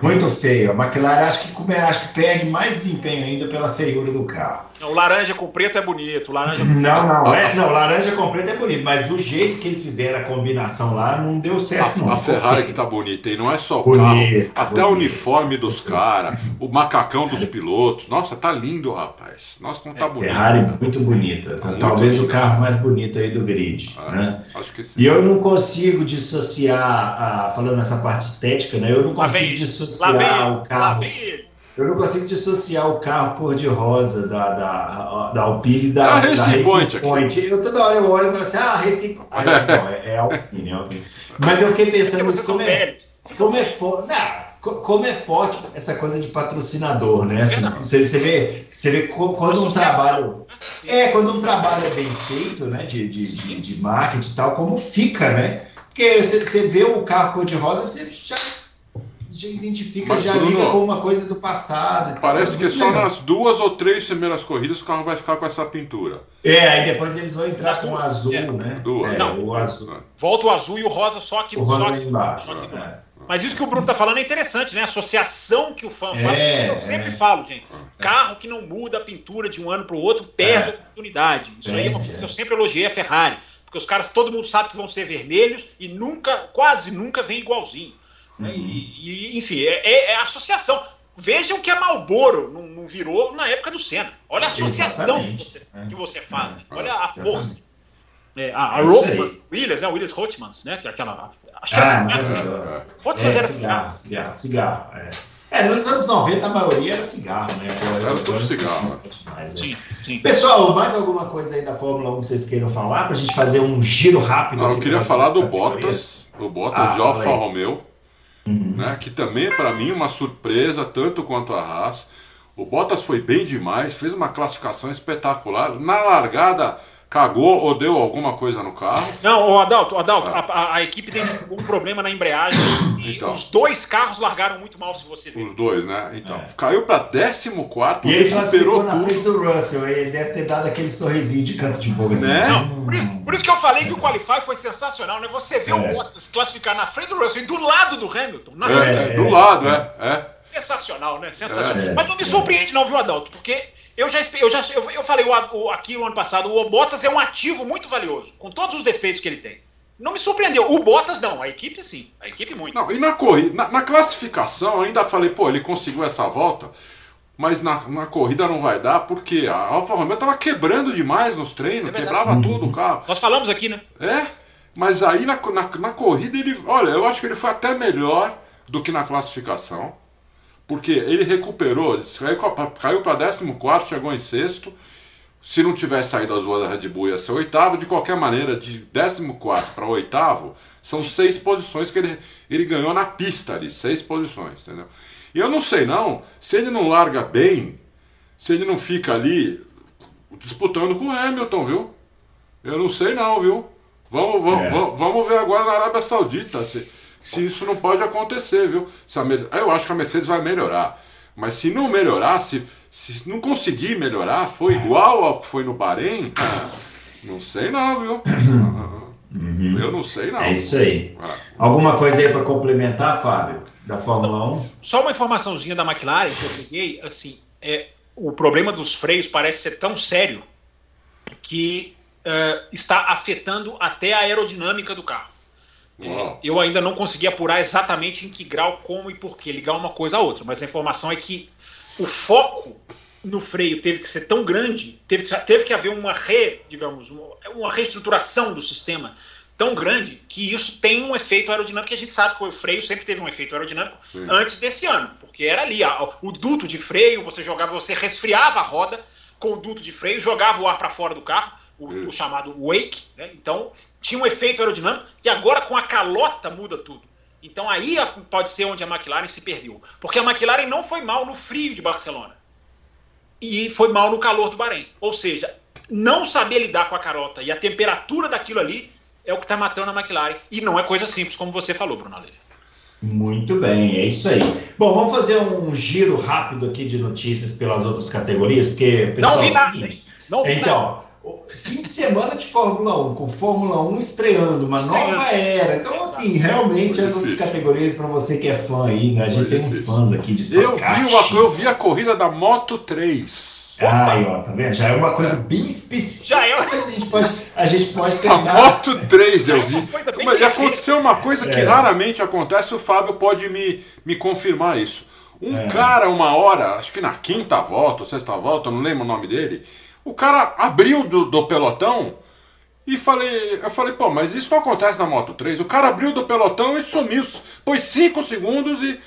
Muito feio. A McLaren acho que, acho que perde mais desempenho ainda pela feiura do carro. Não, O laranja com preto é bonito. O laranja Não, não, é, não, laranja completa é bonito, mas do jeito que eles fizeram a combinação lá, não deu certo. não. A, a Ferrari que tá bonita e não é só o Bonito, carro, até o bonito. uniforme dos caras, o macacão dos pilotos. Nossa, tá lindo, rapaz. Nossa, como tá bonito. Ferrari né? muito bonita. Muito Talvez o carro mais bonito aí do grid. Ah, né? Acho que sim. E eu não consigo dissociar, a- falando nessa parte estética, né? Eu não Lá consigo vem- Lá dissociar vem, o lá carro. vem ele. Eu não consigo dissociar o carro cor-de-rosa da, da, da Alpine e da, É a da Racing Point. Point. Eu toda hora eu olho e falo assim, ah, Racing Point. Aí, *laughs* não, é, é Alpine, é Alpine. Mas eu fiquei pensando são como é, como é forte. Como é forte essa coisa de patrocinador, né? Assim, você, você vê, você vê quando um trabalho. Sim. É, quando um trabalho é bem feito, né? De, de, de, de marketing e tal, como fica, né? Porque você, você vê o carro cor-de-rosa, você já, já identifica, Mas, já Bruno, liga com uma coisa do passado. Parece que é só legal. nas duas ou três primeiras corridas o carro vai ficar com essa pintura. É, aí depois eles vão entrar com o azul, É. né? Duas. É, Não. o azul. Volta o azul e o rosa só aqui, O só rosa aqui. embaixo. só aqui do é. Mas isso que o Bruno tá falando é interessante, né? A associação que o fã faz. É, isso que eu é. sempre falo, gente. Carro que não muda a pintura de um ano para o outro perde É. a oportunidade. Isso aí é uma coisa é. que eu sempre elogiei a Ferrari. Porque os caras, todo mundo sabe que vão ser vermelhos e nunca, quase nunca vem igualzinho. Né? Uhum. E, e, enfim, é, é- é associação. Vejam que a Malboro não, não virou na época do Senna. Olha a associação que você, É. que você faz. né? É. Olha a força. É, a a É aí. Williams, né? Williams Rothmans, né? Que é aquela. Acho que era Ah, cigarro. É, era cigarro, cigarro. cigarro, cigarro. É. É, nos anos 90 a maioria era cigarro, né? Agora- Era tudo cigarro. mais, né? Sim, sim. Pessoal, mais alguma coisa aí da Fórmula 1 que vocês queiram falar para a gente fazer um giro rápido? Ah, eu queria falar do categorias? Bottas, o Bottas Ah, de Alfa. Romeo. Uhum. né, que também para mim uma surpresa, tanto quanto a Haas. O Bottas foi bem demais, fez uma classificação espetacular. Na largada, cagou ou deu alguma coisa no carro. Não, o Adalto, o Adalto ah. a, a, equipe tem um problema na embreagem e então, os dois carros largaram muito mal, se você ver. Os dois, né? Então, é. caiu para 14 e ele recuperou na frente do Russell, ele deve ter dado aquele sorrisinho de canto de boca. Assim. Né? Não, por, por, isso que eu falei que o Qualify foi sensacional, né? Você vê é. o Bottas classificar na frente do Russell e do lado do Hamilton. É, é, do lado, é. é. Sensacional, né? Sensacional. É. Mas não me surpreende não, viu, Adalto? Porque eu já, eu já eu, eu falei o, o, aqui no ano passado, o Bottas é um ativo muito valioso, com todos os defeitos que ele tem. Não me surpreendeu. O Bottas não, a equipe sim. A equipe muito. Não, e na corrida, na, na classificação, ainda falei, pô, ele conseguiu essa volta, mas na, na corrida não vai dar, porque a Alfa Romeo tava quebrando demais nos treinos, é quebrava tudo o carro. Nós falamos aqui, né? É, mas aí na, na, na corrida ele. Olha, eu acho que ele foi até melhor do que na classificação. Porque ele recuperou, caiu para 14, chegou em sexto. Se não tivesse saído as ruas da Red Bull, ia ser oitavo. De qualquer maneira, de 14 para oitavo, são seis posições que ele, ele ganhou na pista ali, seis posições, entendeu? E eu não sei não, se ele não larga bem, se ele não fica ali disputando com o Hamilton, viu? Eu não sei não, viu? Vamos, vamos, é. vamos, vamos ver agora na Arábia Saudita. Se, se isso não pode acontecer, viu? Se a Mercedes, eu acho que a Mercedes vai melhorar. Mas se não melhorar, se, se não conseguir melhorar, foi igual ao que foi no Bahrein, ah, não sei não, viu? Uhum. Eu não sei não. É isso aí. Ah. Alguma coisa aí para complementar, Fábio, da Fórmula 1? Só uma informaçãozinha da McLaren que eu peguei, assim, é, o problema dos freios parece ser tão sério que uh, está afetando até a aerodinâmica do carro. É, eu ainda não consegui apurar exatamente em que grau, como e por que ligar uma coisa a outra, mas a informação é que o foco no freio teve que ser tão grande, teve que, teve que haver uma re, digamos, uma reestruturação do sistema tão grande que isso tem um efeito aerodinâmico que a gente sabe que o freio sempre teve um efeito aerodinâmico Sim. antes desse ano, porque era ali o duto de freio, você jogava, você resfriava a roda com o duto de freio, jogava o ar para fora do carro, o, o chamado wake, né? então tinha um efeito aerodinâmico e agora com a calota muda tudo. Então aí pode ser onde a McLaren se perdeu. Porque a McLaren não foi mal no frio de Barcelona. E foi mal no calor do Bahrein. Ou seja, não saber lidar com a calota e a temperatura daquilo ali é o que está matando a McLaren. E não é coisa simples, como você falou, Bruno Aleira. Muito bem, é isso aí. Bom, vamos fazer um giro rápido aqui de notícias pelas outras categorias, porque pessoal, não vi nada. Seguinte, não vi então, nada. Fim de semana de Fórmula 1, com Fórmula 1 estreando, uma estreando. nova era. Então, assim, realmente as outras categorias para você que é fã aí, né? A gente tem uns fãs aqui de eu vi, uma, eu vi a corrida da Moto 3. Aí, ó, tá vendo? Já é uma coisa bem específica. Já é. A gente pode, a gente pode tentar. A Moto 3 eu vi. Mas aconteceu uma coisa que é. raramente acontece, o Fábio pode me, me confirmar isso. Um é. cara, uma hora, acho que na quinta volta ou sexta volta, não lembro o nome dele, o cara abriu do, do pelotão e falei, eu falei, pô, mas isso não acontece na Moto 3. O cara abriu do pelotão e sumiu. Pôs 5 segundos e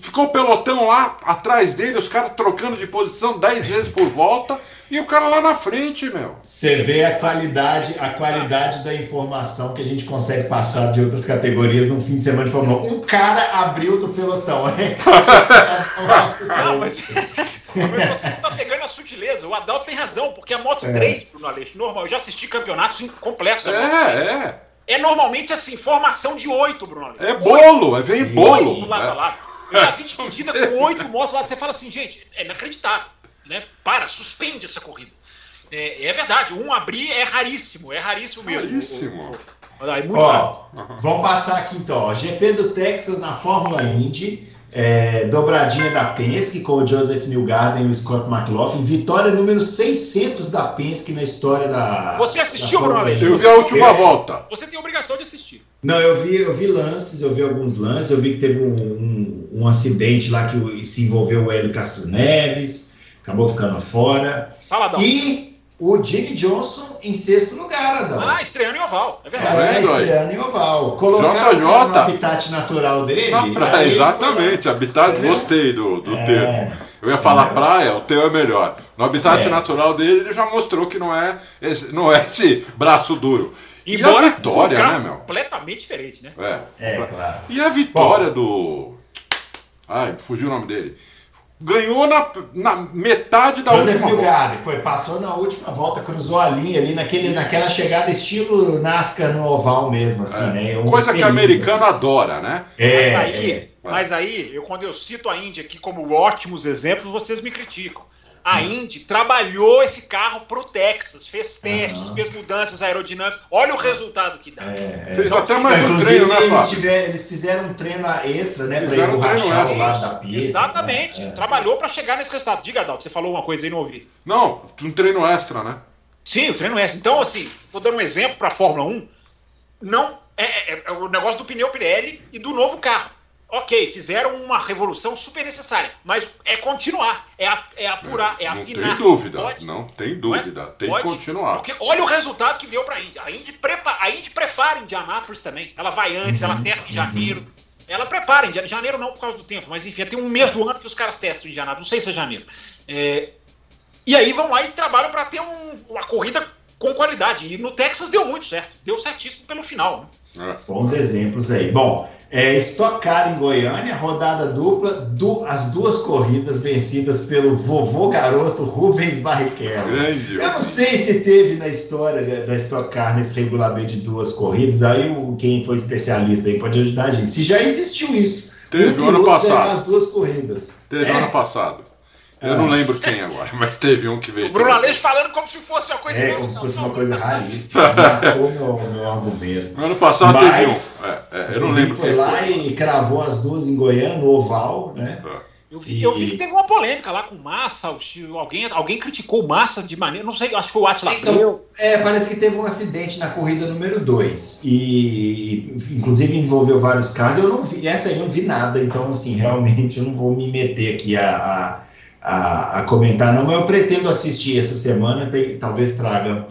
ficou o pelotão lá atrás dele, os caras trocando de posição 10 vezes por volta. E o cara lá na frente, meu. Você vê a qualidade, a qualidade da informação que a gente consegue passar de outras categorias num fim de semana de Fórmula 1. Um cara abriu do pelotão. Não, mas... Tá pegando a sutileza. O Adalto tem razão, porque a Moto é. 3, Bruno Aleixo, normal, eu já assisti campeonatos completos. É, é. É normalmente assim, formação de oito, Bruno Aleixo. É bolo, é vem bolo. Oito lado a lado. Eu já vi dividida com oito motos lá, você fala assim, gente, é inacreditável. Né? Para, suspende essa corrida. É, é, verdade, um abrir é raríssimo, é raríssimo mesmo. Raríssimo. O, o, o, é ó, vamos passar aqui então. Ó. GP do Texas na Fórmula Indy. É, dobradinha da Penske com o Joseph Newgarden e o Scott McLaughlin. Vitória número 600 da Penske na história da. Você assistiu, Bruno? Eu vi a última volta. Você tem a obrigação de assistir. Não, eu vi, eu vi lances, eu vi alguns lances. Eu vi que teve um, um, um acidente lá que se envolveu o Hélio Castro Neves, acabou ficando fora. Fala, E o Jimmy Johnson em sexto lugar, Adão. Ah, estreando em oval, é verdade. É, estreando em oval. Colocar JJ. no habitat natural dele. Na praia, exatamente, habitat, Entendeu? gostei do, do é. termo. Eu ia falar é. praia, o teu é melhor. No habitat é. natural dele, ele já mostrou que não é, esse, não é esse braço duro. Embora e a vitória, né, meu? Completamente diferente, né? É, é claro. E a vitória Bom, do. Ai, fugiu o nome dele. Ganhou na, na metade da Joseph última Milgari, volta. Foi, passou na última volta, cruzou a linha ali naquele, naquela chegada estilo NASCAR no oval mesmo, assim, é. né? Um Coisa que americano adora, né? É, mas aí, é. mas aí eu, quando eu cito a Índia aqui como ótimos exemplos, vocês me criticam. A Indy trabalhou esse carro para o Texas, fez testes, uhum. fez mudanças aerodinâmicas. Olha o resultado que dá. É, é. Fez então, até mais um treino, né, eles, tiver, eles fizeram um treino extra, né? Para emborrachar o lado da pista. Exatamente. Né? Trabalhou para chegar nesse resultado. Diga, Adalto, você falou uma coisa aí não ouvi. Não, um treino extra, né? Sim, o treino extra. Então, assim, vou dar um exemplo para a Fórmula 1. Não, é, é, é o negócio do pneu Pirelli e do novo carro ok, fizeram uma revolução super necessária, mas é continuar, é, é apurar, é, afinar. Não tem dúvida, pode? não tem dúvida, é? tem pode? que continuar. Porque olha o resultado que deu para a Indy. A Indy, prepa, a Indy prepara Indianápolis também. Ela vai antes, uhum, ela testa em janeiro. Uhum. Ela prepara, em janeiro não por causa do tempo, mas enfim, tem um mês do ano que os caras testam em Indianápolis, não sei se é janeiro. É, e aí vão lá e trabalham para ter um, uma corrida com qualidade. E no Texas deu muito certo, deu certíssimo pelo final. Né? É. Bons exemplos aí. Bom, é, Stock Car em Goiânia, rodada dupla, du as duas corridas vencidas pelo vovô garoto Rubens Barrichello. Grande. Eu não sei se teve na história da Stock Car nesse regulamento de duas corridas, aí o, quem foi especialista aí pode ajudar a gente. Se já existiu isso. Teve um ano passado. As duas corridas. Teve é? ano passado. Eu não lembro quem agora, mas teve um que veio. O Bruno Aleixo falando como se fosse uma coisa. É, como se fosse uma coisa raríssima. Matou meu, meu argumento. No ano passado mas, teve um. É, é, eu não lembro foi quem foi. Foi lá e cravou as duas em Goiânia, no Oval, né? É. Eu vi, e... eu vi, que teve uma polêmica lá com Massa, alguém, alguém criticou Massa de maneira. Não sei, acho que foi o Atila então, É, parece que teve um acidente na corrida número 2. E inclusive envolveu vários casos. Eu não vi, essa aí eu não vi nada, então assim, realmente eu não vou me meter aqui a, a a, a, comentar, não, mas eu pretendo assistir essa semana, tem, talvez traga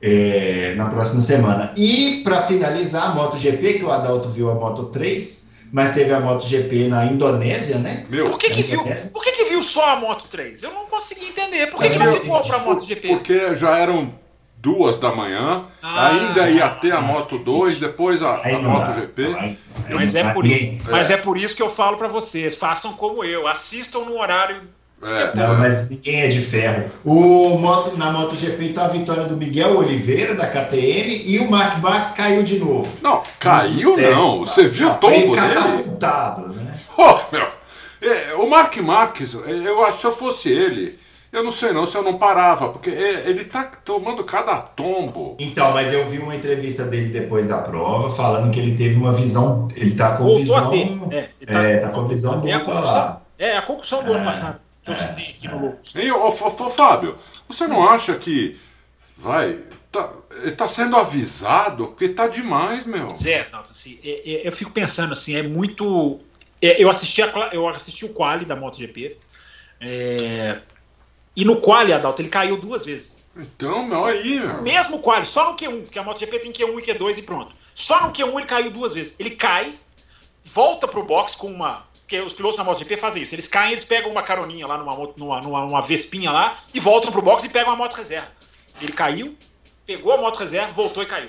é, na próxima semana. E para finalizar, a MotoGP, que o Adalto viu a Moto 3, mas teve a MotoGP na Indonésia, né? Meu, por que, que viu? Por que, que viu só a Moto 3? Eu não consegui entender. Por que, que não ficou para a MotoGP? Porque já eram duas da manhã, ah, ainda ia ter a Moto 2, depois a, a MotoGP. Mas é, por, mas é por isso que eu falo para vocês, façam como eu, assistam no horário é, não, mas ninguém é de ferro. O moto, na MotoGP, então, a vitória do Miguel Oliveira, da KTM, e o Mark Max caiu de novo. Não, caiu não. Você viu o tombo dele? Né? Oh, meu. É, o Mark Marques, eu acho que se eu fosse ele, eu não sei não se eu não parava, porque é, ele tá tomando cada tombo. Então, mas eu vi uma entrevista dele depois da prova, falando que ele teve uma visão. Ele tá com Voltou visão. É, tá, é, tá com visão é a lá. É, a concussão do ano é. passado eu citei aqui no Loucos. E, ô, ô, Fábio, você não acha que. Vai. Tá, ele tá sendo avisado, porque tá demais, meu. Zé, não, assim, é, é, eu fico pensando assim, é muito. É, eu, assisti a, eu assisti o quali da MotoGP. É, e no quali, Adalto, ele caiu duas vezes. Então, meu, aí, meu. Mesmo quali, só no Q1, porque a MotoGP tem Q1 e Q2 e pronto. Só no Q1 ele caiu duas vezes. Ele cai, volta pro box com uma porque os pilotos na MotoGP fazem isso. Eles caem, eles pegam uma caroninha lá numa, numa, numa, numa vespinha lá e voltam pro box e pegam a moto reserva. Ele caiu, pegou a moto reserva, voltou e caiu.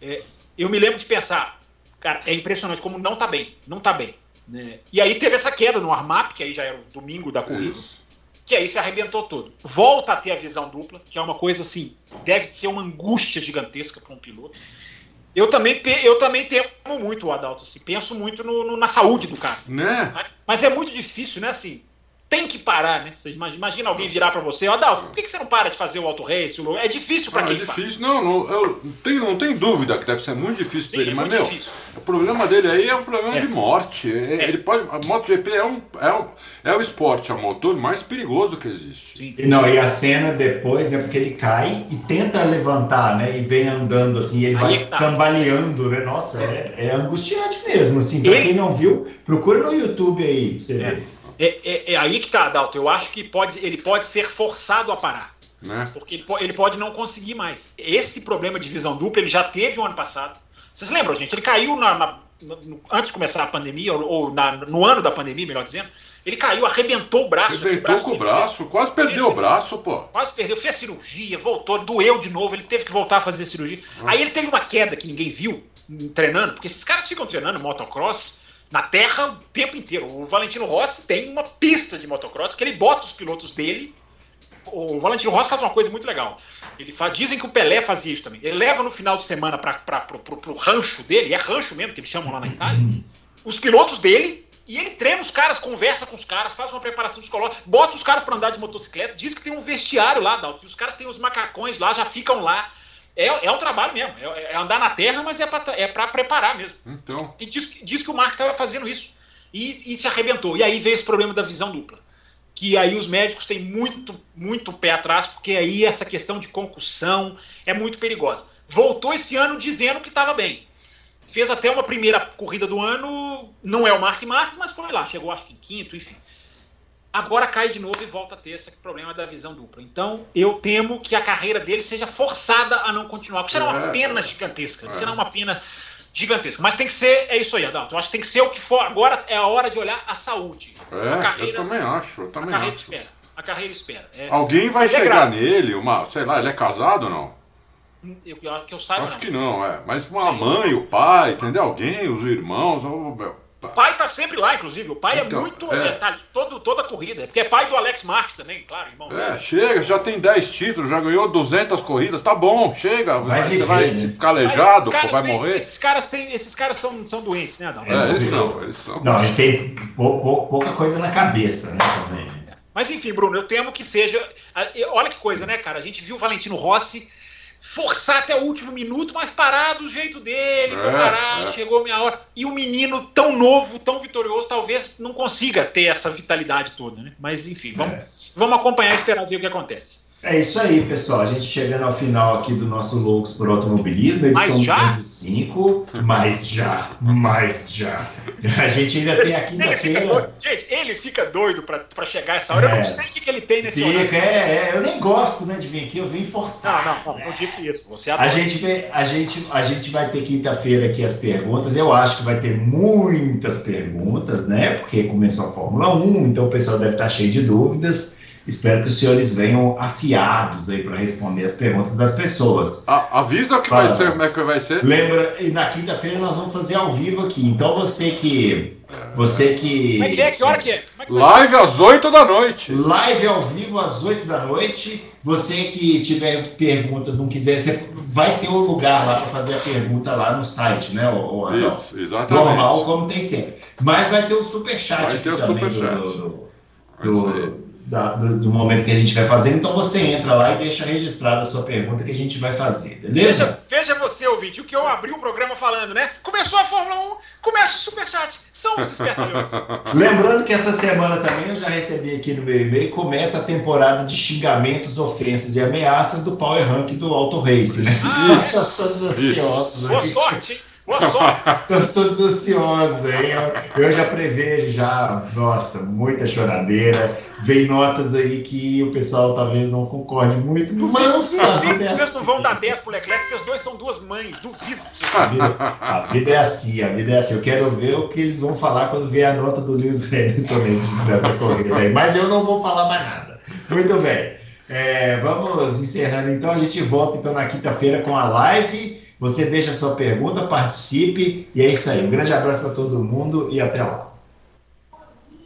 É, eu me lembro de pensar, cara, é impressionante como não tá bem, não tá bem. Né? E aí teve essa queda no Armap, que aí já era o domingo da corrida, isso. que aí se arrebentou todo. Volta a ter a visão dupla, que é uma coisa assim, deve ser uma angústia gigantesca para um piloto. Eu também, eu também temo muito o Adalto, assim, penso muito no, no, na saúde do cara. Né? Mas é muito difícil, né? Assim, tem que parar, né? Você imagina, imagina alguém virar para você, ó, Adalto, por que, que você não para de fazer o auto race? É difícil para quem É difícil, faz. não, não, eu tenho, não tem dúvida que deve ser muito difícil para ele, é mas meu, difícil. o problema dele aí é um problema é. de morte. É. Ele pode, a MotoGP é um, é um é o esporte a motor mais perigoso que existe. Sim. E não, e a cena depois, né, porque ele cai e tenta levantar, né, e vem andando assim, ele aí vai é tá. cambaleando, né? Nossa, é, é angustiante mesmo, assim. Para quem não viu, procura no YouTube aí, você é. ver. É, é, é, aí que está, Adalto. Eu acho que pode, ele pode ser forçado a parar. Né? Porque ele, ele, pode não conseguir mais. Esse problema de visão dupla ele já teve o ano passado. Vocês lembram, gente? Ele caiu na, na no, antes de começar a pandemia, ou, ou na, no ano da pandemia, melhor dizendo, ele caiu, arrebentou o braço. Arrebentou braço com o braço, quase perdeu o braço, pô. Quase perdeu, fez cirurgia, voltou, doeu de novo, ele teve que voltar a fazer cirurgia. Ah. Aí ele teve uma queda que ninguém viu treinando, porque esses caras ficam treinando motocross na terra o tempo inteiro. O Valentino Rossi tem uma pista de motocross que ele bota os pilotos dele. O Valentino Rossi faz uma coisa muito legal. Ele faz, dizem que o Pelé fazia isso também. Ele leva no final de semana para o rancho dele, é rancho mesmo que eles chamam lá na Itália, os pilotos dele e ele treina os caras, conversa com os caras, faz uma preparação psicológica, bota os caras para andar de motocicleta, diz que tem um vestiário lá, Dalton, os caras têm os macacões lá, já ficam lá. É, é um trabalho mesmo, é, é andar na terra, mas é para é preparar mesmo. Então. E diz, diz que o Mark estava fazendo isso. E, e, se arrebentou. E aí veio esse problema da visão dupla. Que aí os médicos têm muito, muito pé atrás, porque aí essa questão de concussão é muito perigosa. Voltou esse ano dizendo que estava bem. Fez até uma primeira corrida do ano, não é o Mark Marques, mas foi lá, chegou acho que em quinto, enfim agora cai de novo e volta a ter esse problema da visão dupla. Então, eu temo que a carreira dele seja forçada a não continuar, porque será uma é, pena gigantesca. É. Será uma pena gigantesca. Mas tem que ser, é isso aí, Adalto. Eu acho que tem que ser o que for. Agora é a hora de olhar a saúde. É, a carreira, eu também acho. Eu também a carreira acho. espera. A carreira espera. É, Alguém vai é chegar nele, uma, sei lá, ele é casado ou não? Eu, que eu saiba, Acho não. que não, é. Mas uma Sim. mãe, o pai, entendeu? Alguém, os irmãos, oh, meu, o pai tá sempre lá, inclusive. O pai é então, é muito é. detalhe, todo, toda a corrida. Porque é pai do Alex Marques também, claro, irmão. É, chega, já tem 10 títulos, já ganhou 200 corridas, tá bom, chega. Vai você vai né? se ficar aleijado, vai tem, morrer. Esses caras, tem, esses caras são, são doentes, né, Adão? É, eles são, eles são. Não, ele tem pou, pou, pouca coisa na cabeça, né, também. Mas enfim, Bruno, eu temo que seja. Olha que coisa, né, cara? A gente viu o Valentino Rossi forçar até o último minuto, mas parar do jeito dele, é, parar, é. chegou a minha hora. E o menino tão novo, tão vitorioso, talvez não consiga ter essa vitalidade toda, né? Mas enfim, vamos, é. vamos acompanhar e esperar ver o que acontece. É isso aí, pessoal. A gente chegando ao final aqui do nosso Loucos por Automobilismo, edição 205. Mas já, mas já. A gente ainda tem a quinta-feira. Gente, ele fica doido pra, chegar essa hora. É, eu não sei o que, que ele tem nesse fica, É, é, eu nem gosto né, de vir aqui, eu vim forçar. Não, não, não, não disse isso. Você a gente, a, gente, a gente vai ter quinta-feira aqui as perguntas. Eu acho que vai ter muitas perguntas, né? Porque começou a Fórmula 1, então o pessoal deve estar cheio de dúvidas. Espero que os senhores venham afiados aí para responder as perguntas das pessoas. A, avisa que vai ser, como é que vai ser. Lembra, e na quinta-feira nós vamos fazer ao vivo aqui. Então você que. Você que. Como é que é? Que hora que é? é que Live às 8 da noite. Live ao vivo às 8 da noite. Você que tiver perguntas, não quiser, você vai ter um lugar lá para fazer a pergunta lá no site, né? O, Isso, exatamente. Normal, como tem sempre. Mas vai ter o superchat. Vai ter o superchat. Do, do, do, da, do, do, momento que a gente vai fazer. Então você entra lá e deixa registrada a sua pergunta que a gente vai fazer, beleza? Veja, veja você, ouvinte, o que eu abri o programa falando, né? Começou a Fórmula 1, começa o Superchat. São os espertalhões. *laughs* Lembrando que essa semana também eu já recebi aqui no meu e-mail, começa a temporada de xingamentos, ofensas e ameaças do Power Rank do Auto Race. Né? Ah, todos ansiosos. Boa sorte, hein? Boa sorte! *laughs* Estamos todos ansiosos, hein? Eu, eu, já prevejo, já, nossa, muita choradeira. Vem notas aí que o pessoal talvez não concorde muito. Mansa, a vida é Vocês não vão assim. dar 10 pro Leclerc, vocês dois são duas mães, duvido. A vida, a vida, é assim, a vida é assim. Eu quero ver o que eles vão falar quando vier a nota do Lewis Hamilton nessa corrida aí. Mas eu não vou falar mais nada. Muito bem. É, vamos encerrando então. A gente volta então na quinta-feira com a live. Você deixa a sua pergunta, participe e é isso aí. Um grande abraço para todo mundo e até lá.